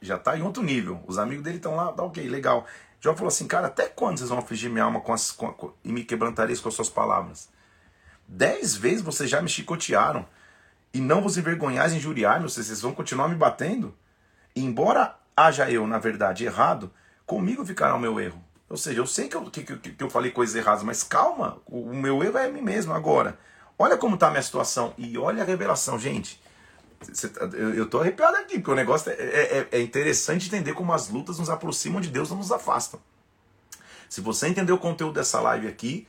já tá em outro nível. Os amigos dele estão lá, tá ok, legal. Jó falou assim: Cara, até quando vocês vão afligir minha alma com as, com, com, e me quebrantareis com as suas palavras? Dez vezes vocês já me chicotearam e não vos envergonhais injuriar-me, vocês vão continuar me batendo? E embora haja eu, na verdade, errado, comigo ficará o meu erro. Ou seja, eu sei que eu, que, que, que eu falei coisas erradas, mas calma, o, o meu erro é mim mesmo agora. Olha como está a minha situação e olha a revelação, gente. Tá, eu estou arrepiado aqui, porque o negócio é, é, é, é interessante entender como as lutas nos aproximam de Deus, não nos afastam. Se você entender o conteúdo dessa live aqui,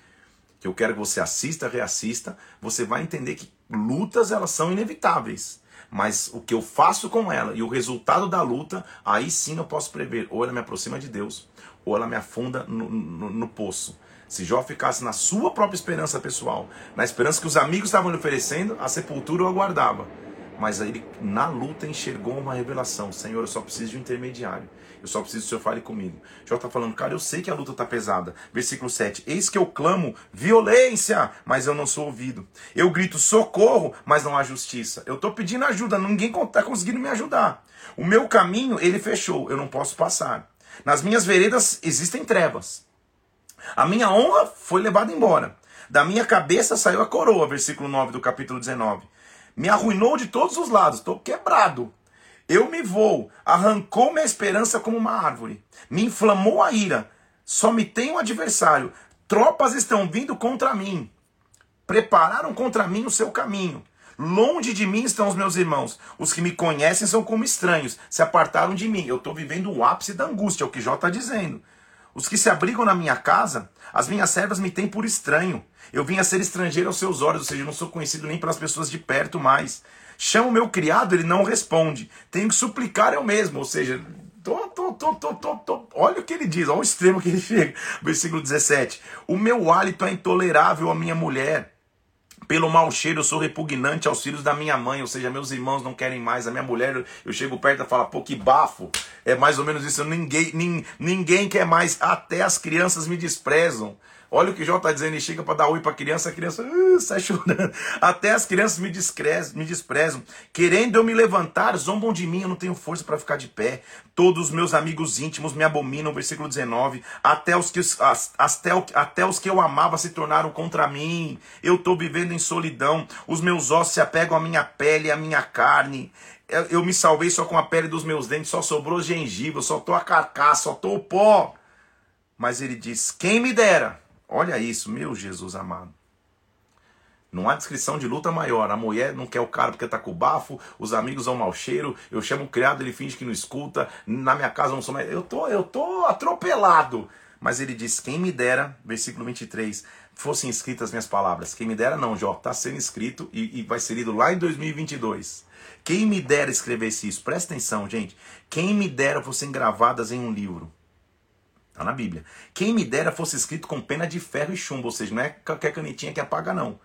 que eu quero que você assista, reassista, você vai entender que lutas elas são inevitáveis. Mas o que eu faço com ela e o resultado da luta, aí sim eu posso prever. Ou ela me aproxima de Deus, ou ela me afunda no, no, no poço. Se Jó ficasse na sua própria esperança pessoal, na esperança que os amigos estavam lhe oferecendo, a sepultura o aguardava. Mas ele, na luta, enxergou uma revelação: Senhor, eu só preciso de um intermediário. Eu só preciso que o Senhor fale comigo. Jó está falando, cara, eu sei que a luta está pesada. Versículo 7. Eis que eu clamo violência, mas eu não sou ouvido. Eu grito socorro, mas não há justiça. Eu estou pedindo ajuda, ninguém está conseguindo me ajudar. O meu caminho, ele fechou, eu não posso passar. Nas minhas veredas existem trevas. A minha honra foi levada embora. Da minha cabeça saiu a coroa, versículo 9 do capítulo 19. Me arruinou de todos os lados, estou quebrado. Eu me vou, arrancou minha esperança como uma árvore, me inflamou a ira, só me tem um adversário. Tropas estão vindo contra mim, prepararam contra mim o seu caminho. Longe de mim estão os meus irmãos. Os que me conhecem são como estranhos, se apartaram de mim. Eu estou vivendo o ápice da angústia, é o que Jó está dizendo. Os que se abrigam na minha casa, as minhas servas me têm por estranho. Eu vim a ser estrangeiro aos seus olhos, ou seja, eu não sou conhecido nem pelas pessoas de perto mais. Chamo meu criado, ele não responde. Tenho que suplicar eu mesmo. Ou seja, tô, tô, tô, tô, tô, tô. olha o que ele diz, olha o extremo que ele chega. Versículo 17. O meu hálito é intolerável à minha mulher. Pelo mau cheiro eu sou repugnante aos filhos da minha mãe, ou seja, meus irmãos não querem mais. A minha mulher, eu chego perto e falo, pô, que bafo. É mais ou menos isso. Ninguém, ninguém quer mais. Até as crianças me desprezam. Olha o que Jó está dizendo, ele chega para dar oi para a criança, a criança uh, sai chorando. Até as crianças me, desprezam, me desprezam. Querendo eu me levantar, zombam de mim, eu não tenho força para ficar de pé. Todos os meus amigos íntimos me abominam, versículo 19. Até os que, as, até, até os que eu amava se tornaram contra mim. Eu estou vivendo em solidão. Os meus ossos se apegam à minha pele à minha carne eu me salvei só com a pele dos meus dentes, só sobrou gengiva, só tô a carcaça, só tô o pó. Mas ele diz: Quem me dera Olha isso, meu Jesus amado. Não há descrição de luta maior. A mulher não quer o cara porque tá com bafo, os amigos vão mau cheiro, eu chamo o criado, ele finge que não escuta, na minha casa não sou mais. Eu tô, eu tô atropelado. Mas ele diz: Quem me dera, versículo 23, fossem escritas minhas palavras. Quem me dera, não, Jó, está sendo escrito e, e vai ser lido lá em 2022. Quem me dera escrevesse isso, presta atenção, gente. Quem me dera fossem gravadas em um livro. Está na Bíblia. Quem me dera fosse escrito com pena de ferro e chumbo, ou seja, não é qualquer canetinha que apaga, não.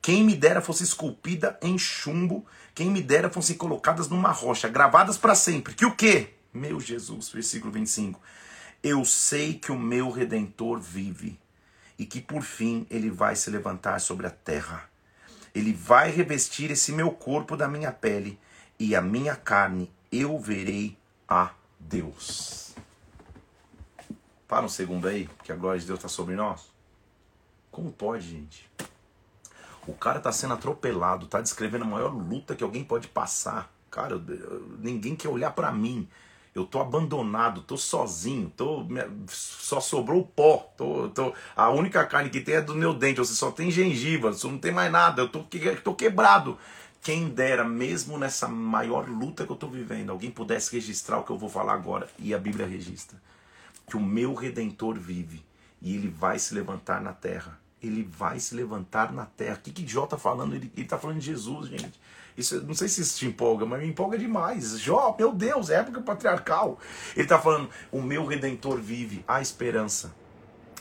Quem me dera fosse esculpida em chumbo, quem me dera fossem colocadas numa rocha, gravadas para sempre. Que o quê? Meu Jesus, versículo 25. Eu sei que o meu redentor vive e que por fim ele vai se levantar sobre a terra. Ele vai revestir esse meu corpo da minha pele e a minha carne eu verei a Deus. Para um segundo aí, que a glória de Deus está sobre nós. Como pode, gente? O cara está sendo atropelado, está descrevendo a maior luta que alguém pode passar. Cara, ninguém quer olhar para mim. Eu tô abandonado, tô sozinho, tô só sobrou o pó. Tô, tô, a única carne que tem é do meu dente, você só tem gengiva, você não tem mais nada, eu tô, tô quebrado. Quem dera, mesmo nessa maior luta que eu tô vivendo, alguém pudesse registrar o que eu vou falar agora, e a Bíblia registra que o meu redentor vive e ele vai se levantar na terra. Ele vai se levantar na terra. O que, que Jó está falando? Ele está falando de Jesus, gente. Isso, não sei se isso te empolga, mas me empolga demais. Jó, meu Deus, época patriarcal. Ele está falando: o meu redentor vive, a esperança.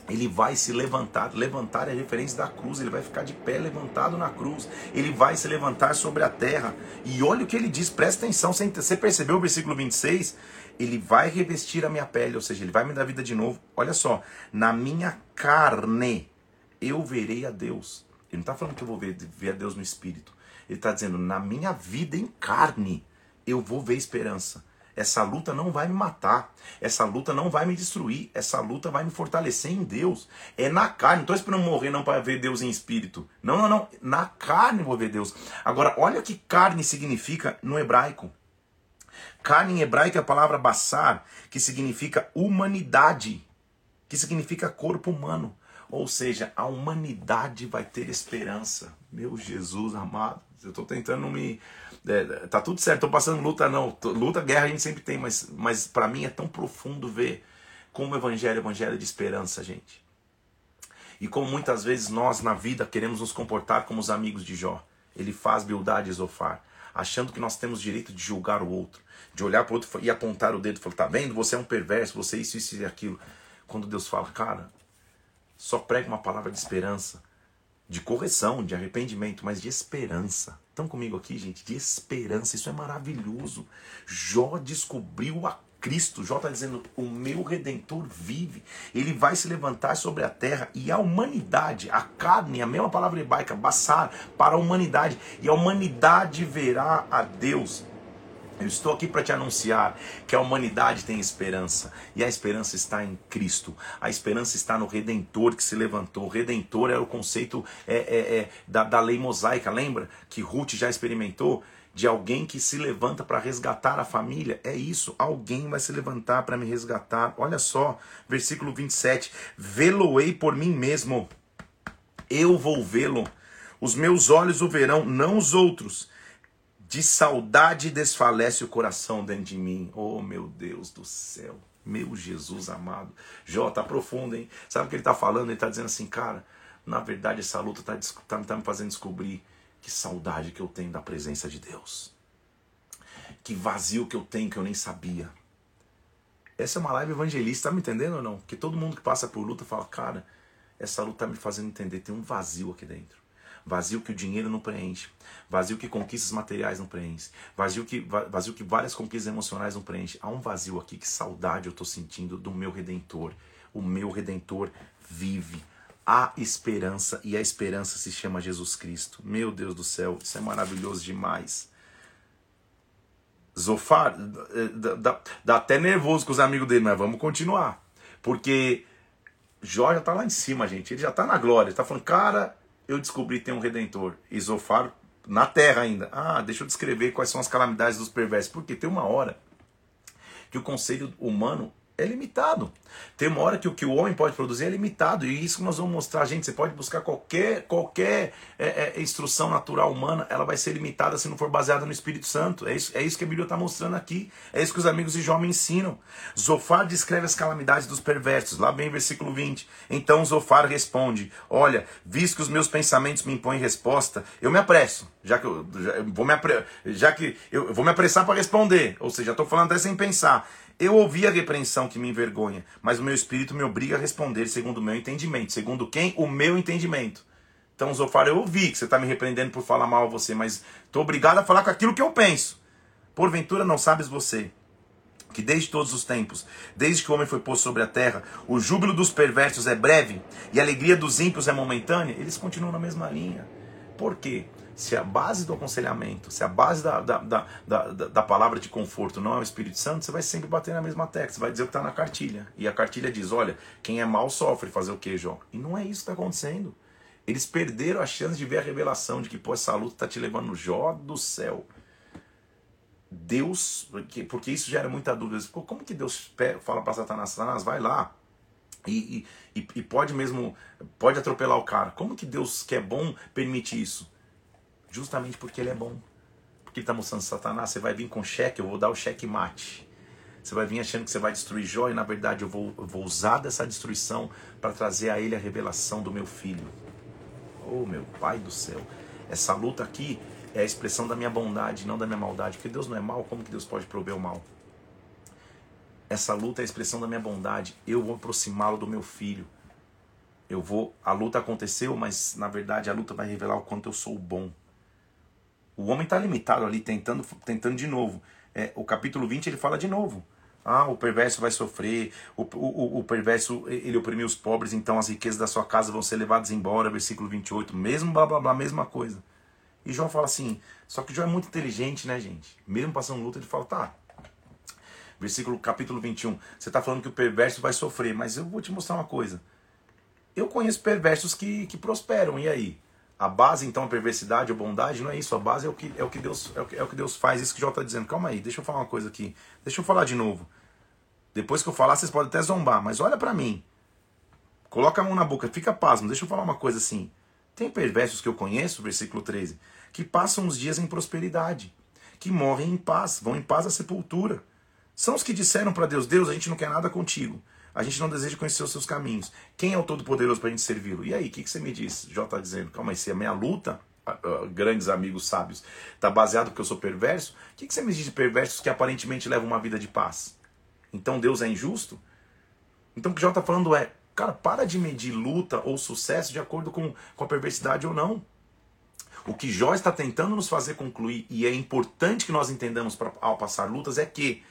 Ele vai se levantar. Levantar é referência da cruz. Ele vai ficar de pé levantado na cruz. Ele vai se levantar sobre a terra. E olha o que ele diz, presta atenção. Você percebeu o versículo 26? Ele vai revestir a minha pele, ou seja, ele vai me dar vida de novo. Olha só, na minha carne eu verei a Deus. Ele não está falando que eu vou ver, ver a Deus no espírito. Ele está dizendo, na minha vida em carne eu vou ver esperança. Essa luta não vai me matar. Essa luta não vai me destruir. Essa luta vai me fortalecer em Deus. É na carne. Não estou esperando morrer não para ver Deus em espírito. Não, não, não. Na carne vou ver Deus. Agora, olha o que carne significa no hebraico. Carne em hebraico é a palavra basar, que significa humanidade, que significa corpo humano. Ou seja, a humanidade vai ter esperança. Meu Jesus amado, eu estou tentando me. É, tá tudo certo, estou passando luta, não. Luta, guerra a gente sempre tem, mas, mas para mim é tão profundo ver como o evangelho é evangelho de esperança, gente. E como muitas vezes nós na vida queremos nos comportar como os amigos de Jó. Ele faz beldade e Zofar, achando que nós temos direito de julgar o outro de olhar para o outro e apontar o dedo e falar, tá vendo? Você é um perverso, você é isso, isso e aquilo. Quando Deus fala, cara, só prega uma palavra de esperança, de correção, de arrependimento, mas de esperança. Estão comigo aqui, gente? De esperança. Isso é maravilhoso. Jó descobriu a Cristo. Jó está dizendo: o meu redentor vive. Ele vai se levantar sobre a terra e a humanidade, a carne, a mesma palavra hebraica, passar para a humanidade. E a humanidade verá a Deus. Eu estou aqui para te anunciar que a humanidade tem esperança e a esperança está em Cristo. A esperança está no Redentor que se levantou. O Redentor era o conceito é, é, é, da, da lei mosaica, lembra? Que Ruth já experimentou de alguém que se levanta para resgatar a família. É isso, alguém vai se levantar para me resgatar. Olha só, versículo 27. Vê-lo-ei por mim mesmo, eu vou vê-lo. Os meus olhos o verão, não os outros de saudade desfalece o coração dentro de mim. Oh, meu Deus do céu. Meu Jesus amado. Jó, tá profundo, hein? Sabe o que ele tá falando? Ele tá dizendo assim, cara, na verdade essa luta tá, tá, tá me fazendo descobrir Que saudade que eu tenho da presença de Deus. Que vazio que eu tenho que eu nem sabia. Essa é uma live evangelista, tá me entendendo ou não? Que todo mundo que passa por luta fala, cara, essa luta tá me fazendo entender, tem um vazio aqui dentro. Vazio que o dinheiro não preenche, vazio que conquistas materiais não preenche, vazio que, vazio que várias conquistas emocionais não preenche. Há um vazio aqui, que saudade eu estou sentindo do meu Redentor. O meu Redentor vive. Há esperança e a esperança se chama Jesus Cristo. Meu Deus do céu, isso é maravilhoso demais. Zofar, dá, dá, dá, até nervoso com os amigos dele, mas vamos continuar. Porque Jó já tá lá em cima, gente. Ele já tá na glória. Ele tá falando, cara, eu descobri que tem um redentor. E na terra ainda. Ah, deixa eu descrever quais são as calamidades dos perversos. Porque tem uma hora que o conselho humano é limitado. Tem uma hora que o que o homem pode produzir é limitado. E isso que nós vamos mostrar, gente. Você pode buscar qualquer, qualquer é, é, instrução natural humana, ela vai ser limitada se não for baseada no Espírito Santo. É isso, é isso que a Bíblia está mostrando aqui. É isso que os amigos de Jó me ensinam. Zofar descreve as calamidades dos perversos. Lá vem versículo 20. Então Zofar responde: Olha, visto que os meus pensamentos me impõem resposta, eu me apresso. Já que eu, já, eu vou me apre, já que eu, eu vou me apressar para responder. Ou seja, estou falando até sem pensar. Eu ouvi a repreensão que me envergonha, mas o meu espírito me obriga a responder segundo o meu entendimento. Segundo quem? O meu entendimento. Então, Zofar, eu ouvi que você está me repreendendo por falar mal a você, mas estou obrigado a falar com aquilo que eu penso. Porventura não sabes você que desde todos os tempos, desde que o homem foi posto sobre a terra, o júbilo dos perversos é breve e a alegria dos ímpios é momentânea? Eles continuam na mesma linha. Por quê? Se a base do aconselhamento, se a base da, da, da, da, da palavra de conforto não é o Espírito Santo, você vai sempre bater na mesma tecla, você vai dizer o que está na cartilha. E a cartilha diz: olha, quem é mal sofre, fazer o que, Jó? E não é isso que está acontecendo. Eles perderam a chance de ver a revelação de que, pô, essa luta está te levando Jó do céu. Deus, porque, porque isso gera muita dúvida. Como que Deus fala para Satanás, Satanás, vai lá, e, e, e, pode mesmo pode atropelar o cara. Como que Deus, que é bom, permite isso? Justamente porque ele é bom. Porque ele está mostrando Satanás, você vai vir com cheque, eu vou dar o cheque mate. Você vai vir achando que você vai destruir Jó e na verdade eu vou, eu vou usar dessa destruição para trazer a ele a revelação do meu filho. Oh meu pai do céu. Essa luta aqui é a expressão da minha bondade, não da minha maldade. Porque Deus não é mal, como que Deus pode prover o mal? Essa luta é a expressão da minha bondade. Eu vou aproximá-lo do meu filho. Eu vou. A luta aconteceu, mas na verdade a luta vai revelar o quanto eu sou bom. O homem está limitado ali, tentando, tentando de novo. É, o capítulo 20 ele fala de novo. Ah, o perverso vai sofrer, o, o, o perverso ele oprimiu os pobres, então as riquezas da sua casa vão ser levadas embora, versículo 28, mesmo blá blá blá, mesma coisa. E João fala assim, só que João é muito inteligente, né, gente? Mesmo passando luta, ele fala, tá. Versículo capítulo 21, você está falando que o perverso vai sofrer, mas eu vou te mostrar uma coisa. Eu conheço perversos que, que prosperam, e aí? A base, então, a perversidade ou bondade, não é isso. A base é o que, é o que, Deus, é o que, é o que Deus faz. Isso que o Jó está dizendo. Calma aí, deixa eu falar uma coisa aqui. Deixa eu falar de novo. Depois que eu falar, vocês podem até zombar, mas olha para mim. Coloca a mão na boca, fica pasmo. Deixa eu falar uma coisa assim. Tem perversos que eu conheço, versículo 13, que passam os dias em prosperidade, que morrem em paz, vão em paz à sepultura. São os que disseram para Deus: Deus, a gente não quer nada contigo. A gente não deseja conhecer os seus caminhos. Quem é o Todo-Poderoso para a gente servi-lo? E aí, o que, que você me diz? Jó está dizendo, calma aí, se a minha luta, grandes amigos sábios, está baseado porque eu sou perverso, o que, que você me diz de perversos que aparentemente levam uma vida de paz? Então Deus é injusto? Então o que Jó está falando é, cara, para de medir luta ou sucesso de acordo com, com a perversidade ou não. O que Jó está tentando nos fazer concluir, e é importante que nós entendamos pra, ao passar lutas, é que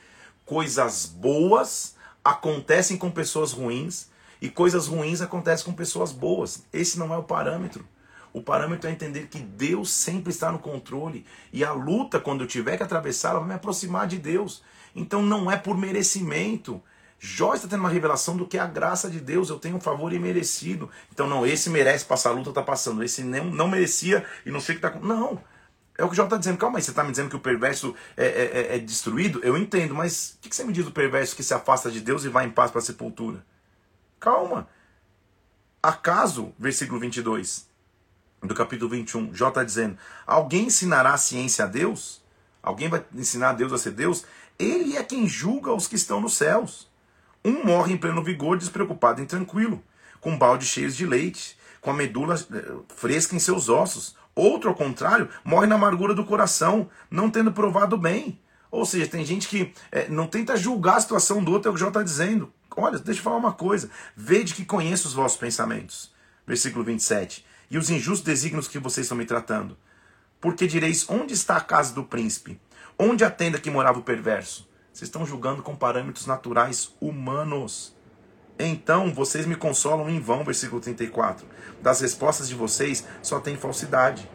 coisas boas acontecem com pessoas ruins e coisas ruins acontecem com pessoas boas. Esse não é o parâmetro. O parâmetro é entender que Deus sempre está no controle e a luta, quando eu tiver que atravessar, ela vai me aproximar de Deus. Então não é por merecimento. Jó está tendo uma revelação do que é a graça de Deus. Eu tenho um favor imerecido. Então, não, esse merece passar a luta, está passando. Esse não, não merecia e não sei o que está. Não. É o que o Jó está dizendo. Calma aí, você está me dizendo que o perverso é, é, é, é destruído? Eu entendo, mas o que, que você me diz do perverso que se afasta de Deus e vai em paz para a sepultura? Calma. Acaso, versículo 22 do capítulo 21, Jó está dizendo: Alguém ensinará a ciência a Deus? Alguém vai ensinar a Deus a ser Deus? Ele é quem julga os que estão nos céus. Um morre em pleno vigor, despreocupado e tranquilo, com balde cheios de leite, com a medula eh, fresca em seus ossos. Outro, ao contrário, morre na amargura do coração, não tendo provado bem. Ou seja, tem gente que é, não tenta julgar a situação do outro, é o que o Jó está dizendo. Olha, deixa eu falar uma coisa. Vede que conheço os vossos pensamentos. Versículo 27. E os injustos desígnios que vocês estão me tratando. Porque direis: onde está a casa do príncipe? Onde a tenda que morava o perverso? Vocês estão julgando com parâmetros naturais humanos. Então vocês me consolam em vão, versículo 34. Das respostas de vocês só tem falsidade.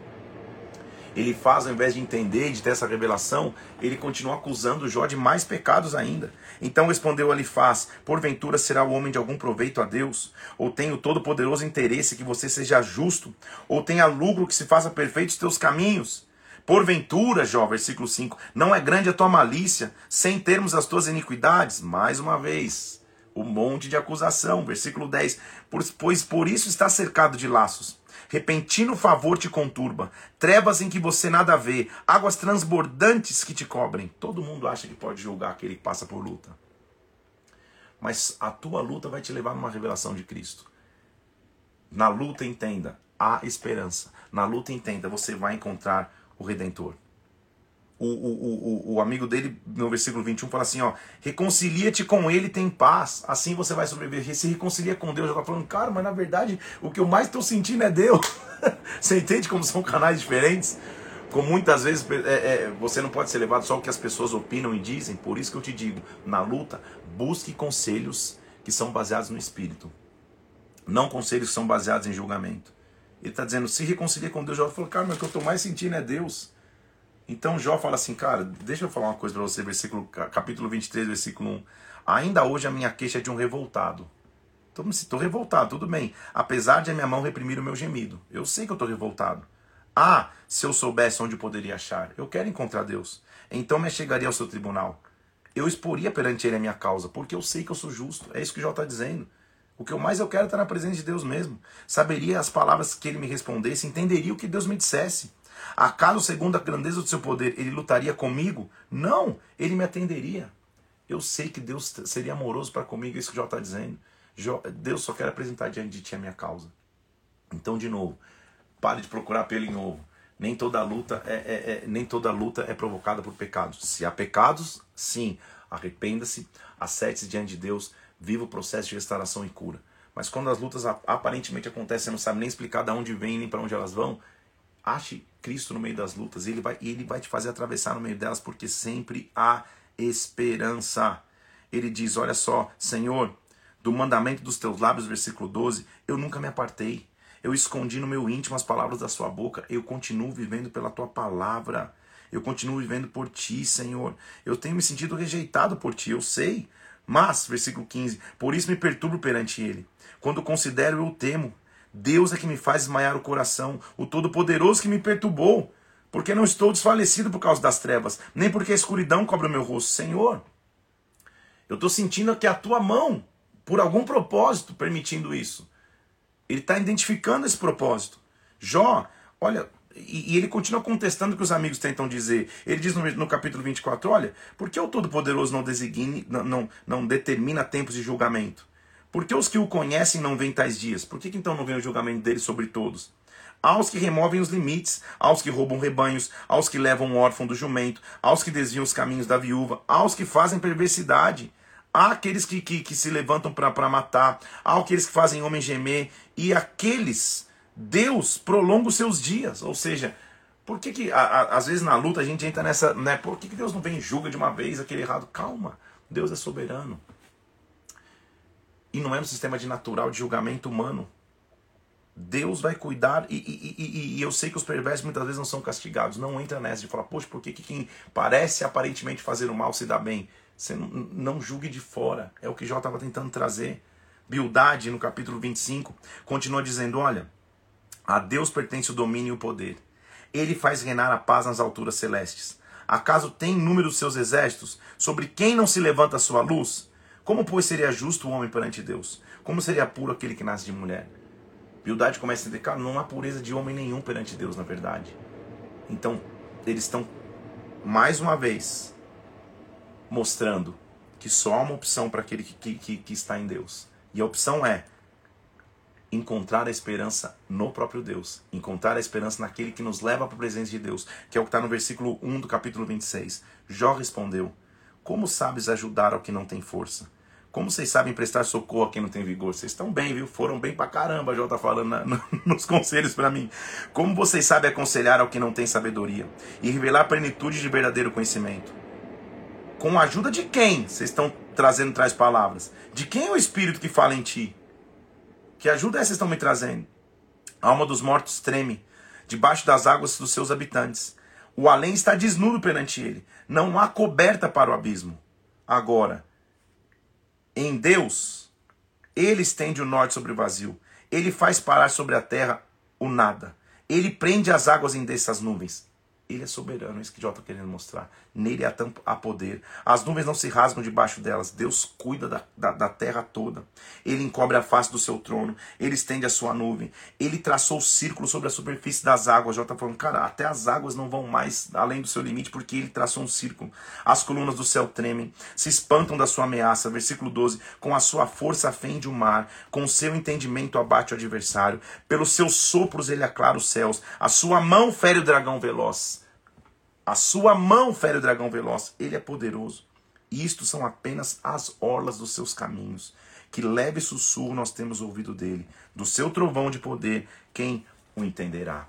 Ele faz, ao invés de entender, de ter essa revelação, ele continua acusando Jó de mais pecados ainda. Então respondeu Alifaz: Porventura será o homem de algum proveito a Deus? Ou tem o todo-poderoso interesse que você seja justo? Ou tenha lucro que se faça perfeito os teus caminhos? Porventura, Jó, versículo 5, não é grande a tua malícia, sem termos as tuas iniquidades? Mais uma vez, o monte de acusação. Versículo 10, pois por isso está cercado de laços. Repentino favor te conturba, trevas em que você nada vê, águas transbordantes que te cobrem. Todo mundo acha que pode julgar aquele que passa por luta. Mas a tua luta vai te levar numa revelação de Cristo. Na luta, entenda, há esperança. Na luta, entenda, você vai encontrar o Redentor. O, o, o, o amigo dele, no versículo 21, fala assim: ó, reconcilia-te com ele, tem paz, assim você vai sobreviver. Se reconcilia com Deus, já está falando, cara, mas na verdade o que eu mais estou sentindo é Deus. você entende como são canais diferentes? Como muitas vezes é, é, você não pode ser levado só o que as pessoas opinam e dizem, por isso que eu te digo: na luta, busque conselhos que são baseados no Espírito, não conselhos que são baseados em julgamento. Ele está dizendo, se reconcilia com Deus. Jó falou, cara, mas o que eu estou mais sentindo é Deus. Então Jó fala assim, cara, deixa eu falar uma coisa para você, versículo, capítulo 23, versículo 1. Ainda hoje a minha queixa é de um revoltado. Estou revoltado, tudo bem. Apesar de a minha mão reprimir o meu gemido. Eu sei que eu estou revoltado. Ah, se eu soubesse onde eu poderia achar. Eu quero encontrar Deus. Então me chegaria ao seu tribunal. Eu exporia perante ele a minha causa, porque eu sei que eu sou justo. É isso que Jó está dizendo. O que eu mais eu quero é estar na presença de Deus mesmo. Saberia as palavras que ele me respondesse, entenderia o que Deus me dissesse. Acaso, segundo a grandeza do seu poder, ele lutaria comigo? Não, ele me atenderia. Eu sei que Deus seria amoroso para comigo, é isso que Jó está dizendo. Deus só quer apresentar diante de ti a minha causa. Então, de novo, pare de procurar pelo em novo. Nem toda luta é, é, é, nem toda luta é provocada por pecados. Se há pecados, sim, arrependa-se, acerte-se diante de Deus, viva o processo de restauração e cura. Mas quando as lutas aparentemente acontecem, você não sabe nem explicar de onde vêm nem para onde elas vão, ache Cristo no meio das lutas ele vai, ele vai te fazer atravessar no meio delas, porque sempre há esperança. Ele diz: Olha só, Senhor, do mandamento dos teus lábios, versículo 12, eu nunca me apartei. Eu escondi no meu íntimo as palavras da sua boca. Eu continuo vivendo pela tua palavra. Eu continuo vivendo por ti, Senhor. Eu tenho me sentido rejeitado por ti, eu sei. Mas, versículo 15, por isso me perturbo perante ele. Quando considero, eu temo. Deus é que me faz desmaiar o coração, o Todo-Poderoso que me perturbou. Porque não estou desfalecido por causa das trevas, nem porque a escuridão cobre o meu rosto. Senhor, eu estou sentindo que a tua mão, por algum propósito, permitindo isso. Ele está identificando esse propósito. Jó, olha, e, ele continua contestando o que os amigos tentam dizer. Ele diz no, no capítulo 24: Olha, por que o Todo-Poderoso não, não, não, não determina tempos de julgamento? Por que os que o conhecem não veem tais dias? Por que, que então não vem o julgamento dele sobre todos? Aos que removem os limites, aos que roubam rebanhos, aos que levam o órfão do jumento, aos que desviam os caminhos da viúva, aos que fazem perversidade, aqueles que, que, que se levantam para matar, aqueles que fazem homem gemer, e aqueles Deus prolonga os seus dias. Ou seja, por que, que a, a, às vezes na luta a gente entra nessa. Né, por que, que Deus não vem e julga de uma vez aquele errado? Calma, Deus é soberano. E não é um sistema de natural de julgamento humano. Deus vai cuidar, e, e, e, e, eu sei que os perversos muitas vezes não são castigados. Não entra nessa de falar, poxa, por que, que quem parece aparentemente fazer o mal se dá bem? Você não, não julgue de fora. É o que Jó estava tentando trazer. Bildade, no capítulo 25, continua dizendo: olha, a Deus pertence o domínio e o poder. Ele faz reinar a paz nas alturas celestes. Acaso tem número os seus exércitos? Sobre quem não se levanta a sua luz? Como, pois, seria justo o homem perante Deus? Como seria puro aquele que nasce de mulher? Bildade começa a cara, não há pureza de homem nenhum perante Deus, na verdade. Então, eles estão, mais uma vez, mostrando que só há uma opção para aquele que, que, que está em Deus. E a opção é encontrar a esperança no próprio Deus, encontrar a esperança naquele que nos leva para a presença de Deus, que é o que está no versículo 1 do capítulo 26. Jó respondeu: Como sabes ajudar ao que não tem força? Como vocês sabem prestar socorro a quem não tem vigor? Vocês estão bem, viu? Foram bem pra caramba, Jó tá falando na, no, nos conselhos para mim. Como vocês sabem aconselhar ao que não tem sabedoria e revelar a plenitude de verdadeiro conhecimento? Com a ajuda de quem vocês estão trazendo traz palavras? De quem é o Espírito que fala em ti? Que ajuda é vocês estão me trazendo? A alma dos mortos treme, debaixo das águas dos seus habitantes. O além está desnudo perante ele. Não há coberta para o abismo. Agora, em Deus, ele estende o norte sobre o vazio. Ele faz parar sobre a terra o nada. Ele prende as águas em dessas nuvens. Ele é soberano, é isso que Jó está querendo mostrar. Nele há, há poder. As nuvens não se rasgam debaixo delas. Deus cuida da, da, da, terra toda. Ele encobre a face do seu trono. Ele estende a sua nuvem. Ele traçou o círculo sobre a superfície das águas. Jó está falando, cara, até as águas não vão mais além do seu limite, porque ele traçou um círculo. As colunas do céu tremem, se espantam da sua ameaça. Versículo 12. Com a sua força fende o mar. Com o seu entendimento abate o adversário. Pelos seus sopros ele aclara os céus. A sua mão fere o dragão veloz. A sua mão fere o dragão veloz, ele é poderoso. Isto são apenas as orlas dos seus caminhos. Que leve sussurro nós temos ouvido dele. Do seu trovão de poder, quem o entenderá?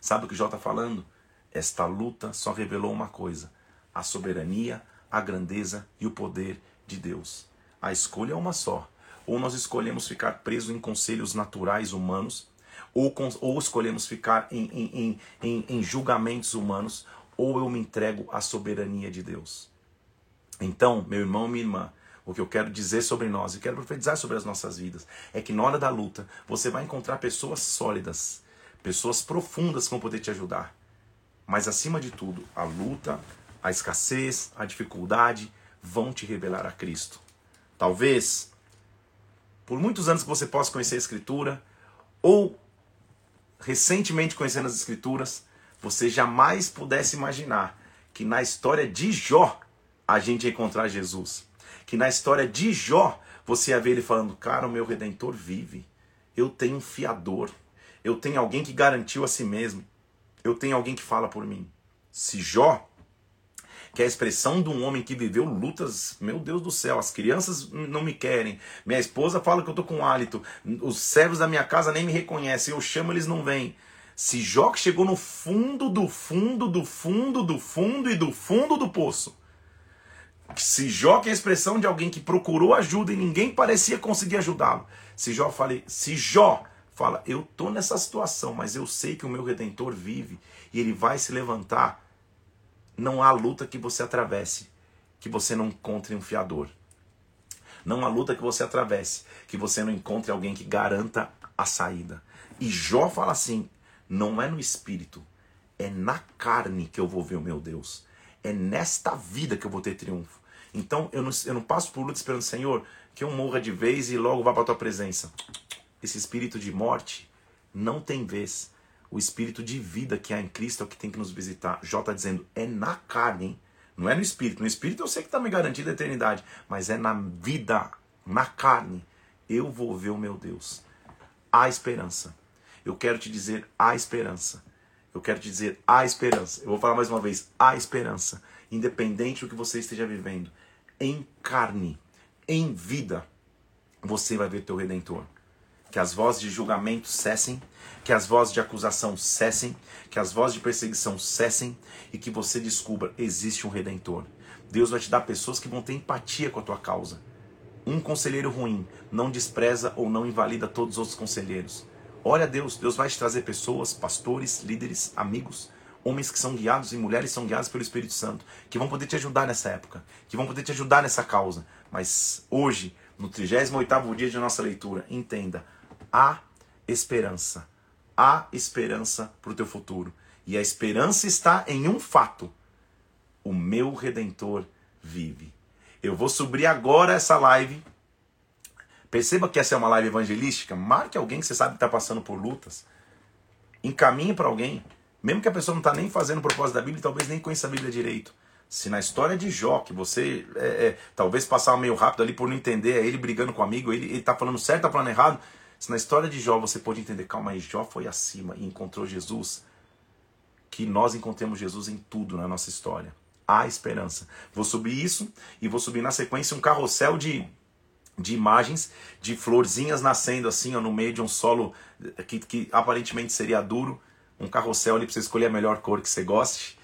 Sabe o que Jó está falando? Esta luta só revelou uma coisa: a soberania, a grandeza e o poder de Deus. A escolha é uma só. Ou nós escolhemos ficar presos em conselhos naturais humanos, ou, ou escolhemos ficar em, em, em, em julgamentos humanos, ou eu me entrego à soberania de Deus. Então, meu irmão, minha irmã, o que eu quero dizer sobre nós e quero profetizar sobre as nossas vidas é que na hora da luta você vai encontrar pessoas sólidas, pessoas profundas que vão poder te ajudar. Mas acima de tudo, a luta, a escassez, a dificuldade vão te revelar a Cristo. Talvez por muitos anos que você possa conhecer a Escritura ou recentemente conhecendo as Escrituras, você jamais pudesse imaginar que na história de Jó a gente ia encontrar Jesus. Que na história de Jó você ia ver ele falando: Cara, o meu redentor vive. Eu tenho um fiador. Eu tenho alguém que garantiu a si mesmo. Eu tenho alguém que fala por mim. Se Jó, que é a expressão de um homem que viveu lutas, meu Deus do céu, as crianças não me querem, minha esposa fala que eu tô com hálito, os servos da minha casa nem me reconhecem, eu chamo, eles não vêm. Se Jó chegou no fundo do fundo do fundo do fundo e do fundo do poço. Se Jó que é a expressão de alguém que procurou ajuda e ninguém parecia conseguir ajudá-lo. Se Jó fale, se Jó fala, eu tô nessa situação, mas eu sei que o meu redentor vive e ele vai se levantar. Não há luta que você atravesse que você não encontre um fiador. Não há luta que você atravesse que você não encontre alguém que garanta a saída. E Jó fala assim: não é no espírito, é na carne que eu vou ver o meu Deus. É nesta vida que eu vou ter triunfo. Então eu não, eu não passo por luta esperando, Senhor, que eu morra de vez e logo vá para a tua presença. Esse espírito de morte não tem vez. O espírito de vida que há em Cristo é o que tem que nos visitar. Jó está dizendo, é na carne, hein? Não é no espírito. No espírito eu sei que está me garantindo a eternidade, mas é na vida, na carne. Eu vou ver o meu Deus. Há esperança. Eu quero te dizer a esperança. Eu quero te dizer a esperança. Eu vou falar mais uma vez, a esperança. Independente do que você esteja vivendo, em carne, em vida, você vai ver teu redentor. Que as vozes de julgamento cessem, que as vozes de acusação cessem, que as vozes de perseguição cessem e que você descubra existe um redentor. Deus vai te dar pessoas que vão ter empatia com a tua causa. Um conselheiro ruim não despreza ou não invalida todos os outros conselheiros. Olha Deus, Deus vai te trazer pessoas, pastores, líderes, amigos, homens que são guiados e mulheres que são guiadas pelo Espírito Santo, que vão poder te ajudar nessa época, que vão poder te ajudar nessa causa. Mas hoje, no 38º dia de nossa leitura, entenda, há esperança. Há esperança para o teu futuro. E a esperança está em um fato. O meu Redentor vive. Eu vou subir agora essa live Perceba que essa é uma live evangelística. Marque alguém que você sabe que está passando por lutas. Encaminhe para alguém. Mesmo que a pessoa não está nem fazendo o propósito da Bíblia, talvez nem conheça a Bíblia direito. Se na história de Jó, que você é, é, talvez passar meio rápido ali por não entender, é ele brigando com o amigo, ele está falando certo, está falando errado. Se na história de Jó você pode entender, calma aí, Jó foi acima e encontrou Jesus, que nós encontremos Jesus em tudo na nossa história. Há esperança. Vou subir isso e vou subir na sequência um carrossel de, de imagens de florzinhas nascendo assim, ó, no meio de um solo que, que aparentemente seria duro. Um carrossel ali para você escolher a melhor cor que você goste.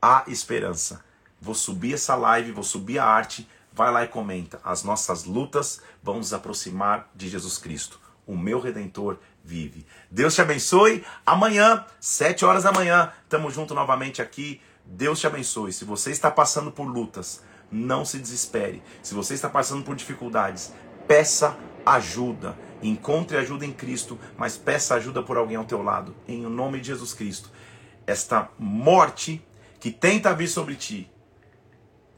Há esperança. Vou subir essa live, vou subir a arte. Vai lá e comenta. As nossas lutas vão nos aproximar de Jesus Cristo. O meu redentor vive. Deus te abençoe. Amanhã, sete horas da manhã, estamos junto novamente aqui. Deus te abençoe. Se você está passando por lutas, não se desespere. Se você está passando por dificuldades, peça ajuda. Encontre ajuda em Cristo, mas peça ajuda por alguém ao teu lado. Em nome de Jesus Cristo. Esta morte que tenta vir sobre ti,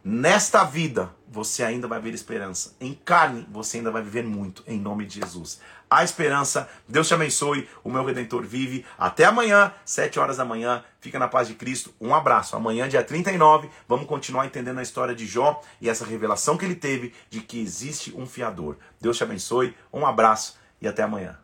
nesta vida, você ainda vai ver esperança. Em carne, você ainda vai viver muito, em nome de Jesus. Há esperança. Deus te abençoe. O meu Redentor vive. Até amanhã, 7 horas da manhã. Fica na paz de Cristo. Um abraço. Amanhã, dia 39, vamos continuar entendendo a história de Jó e essa revelação que ele teve de que existe um fiador. Deus te abençoe. Um abraço e até amanhã.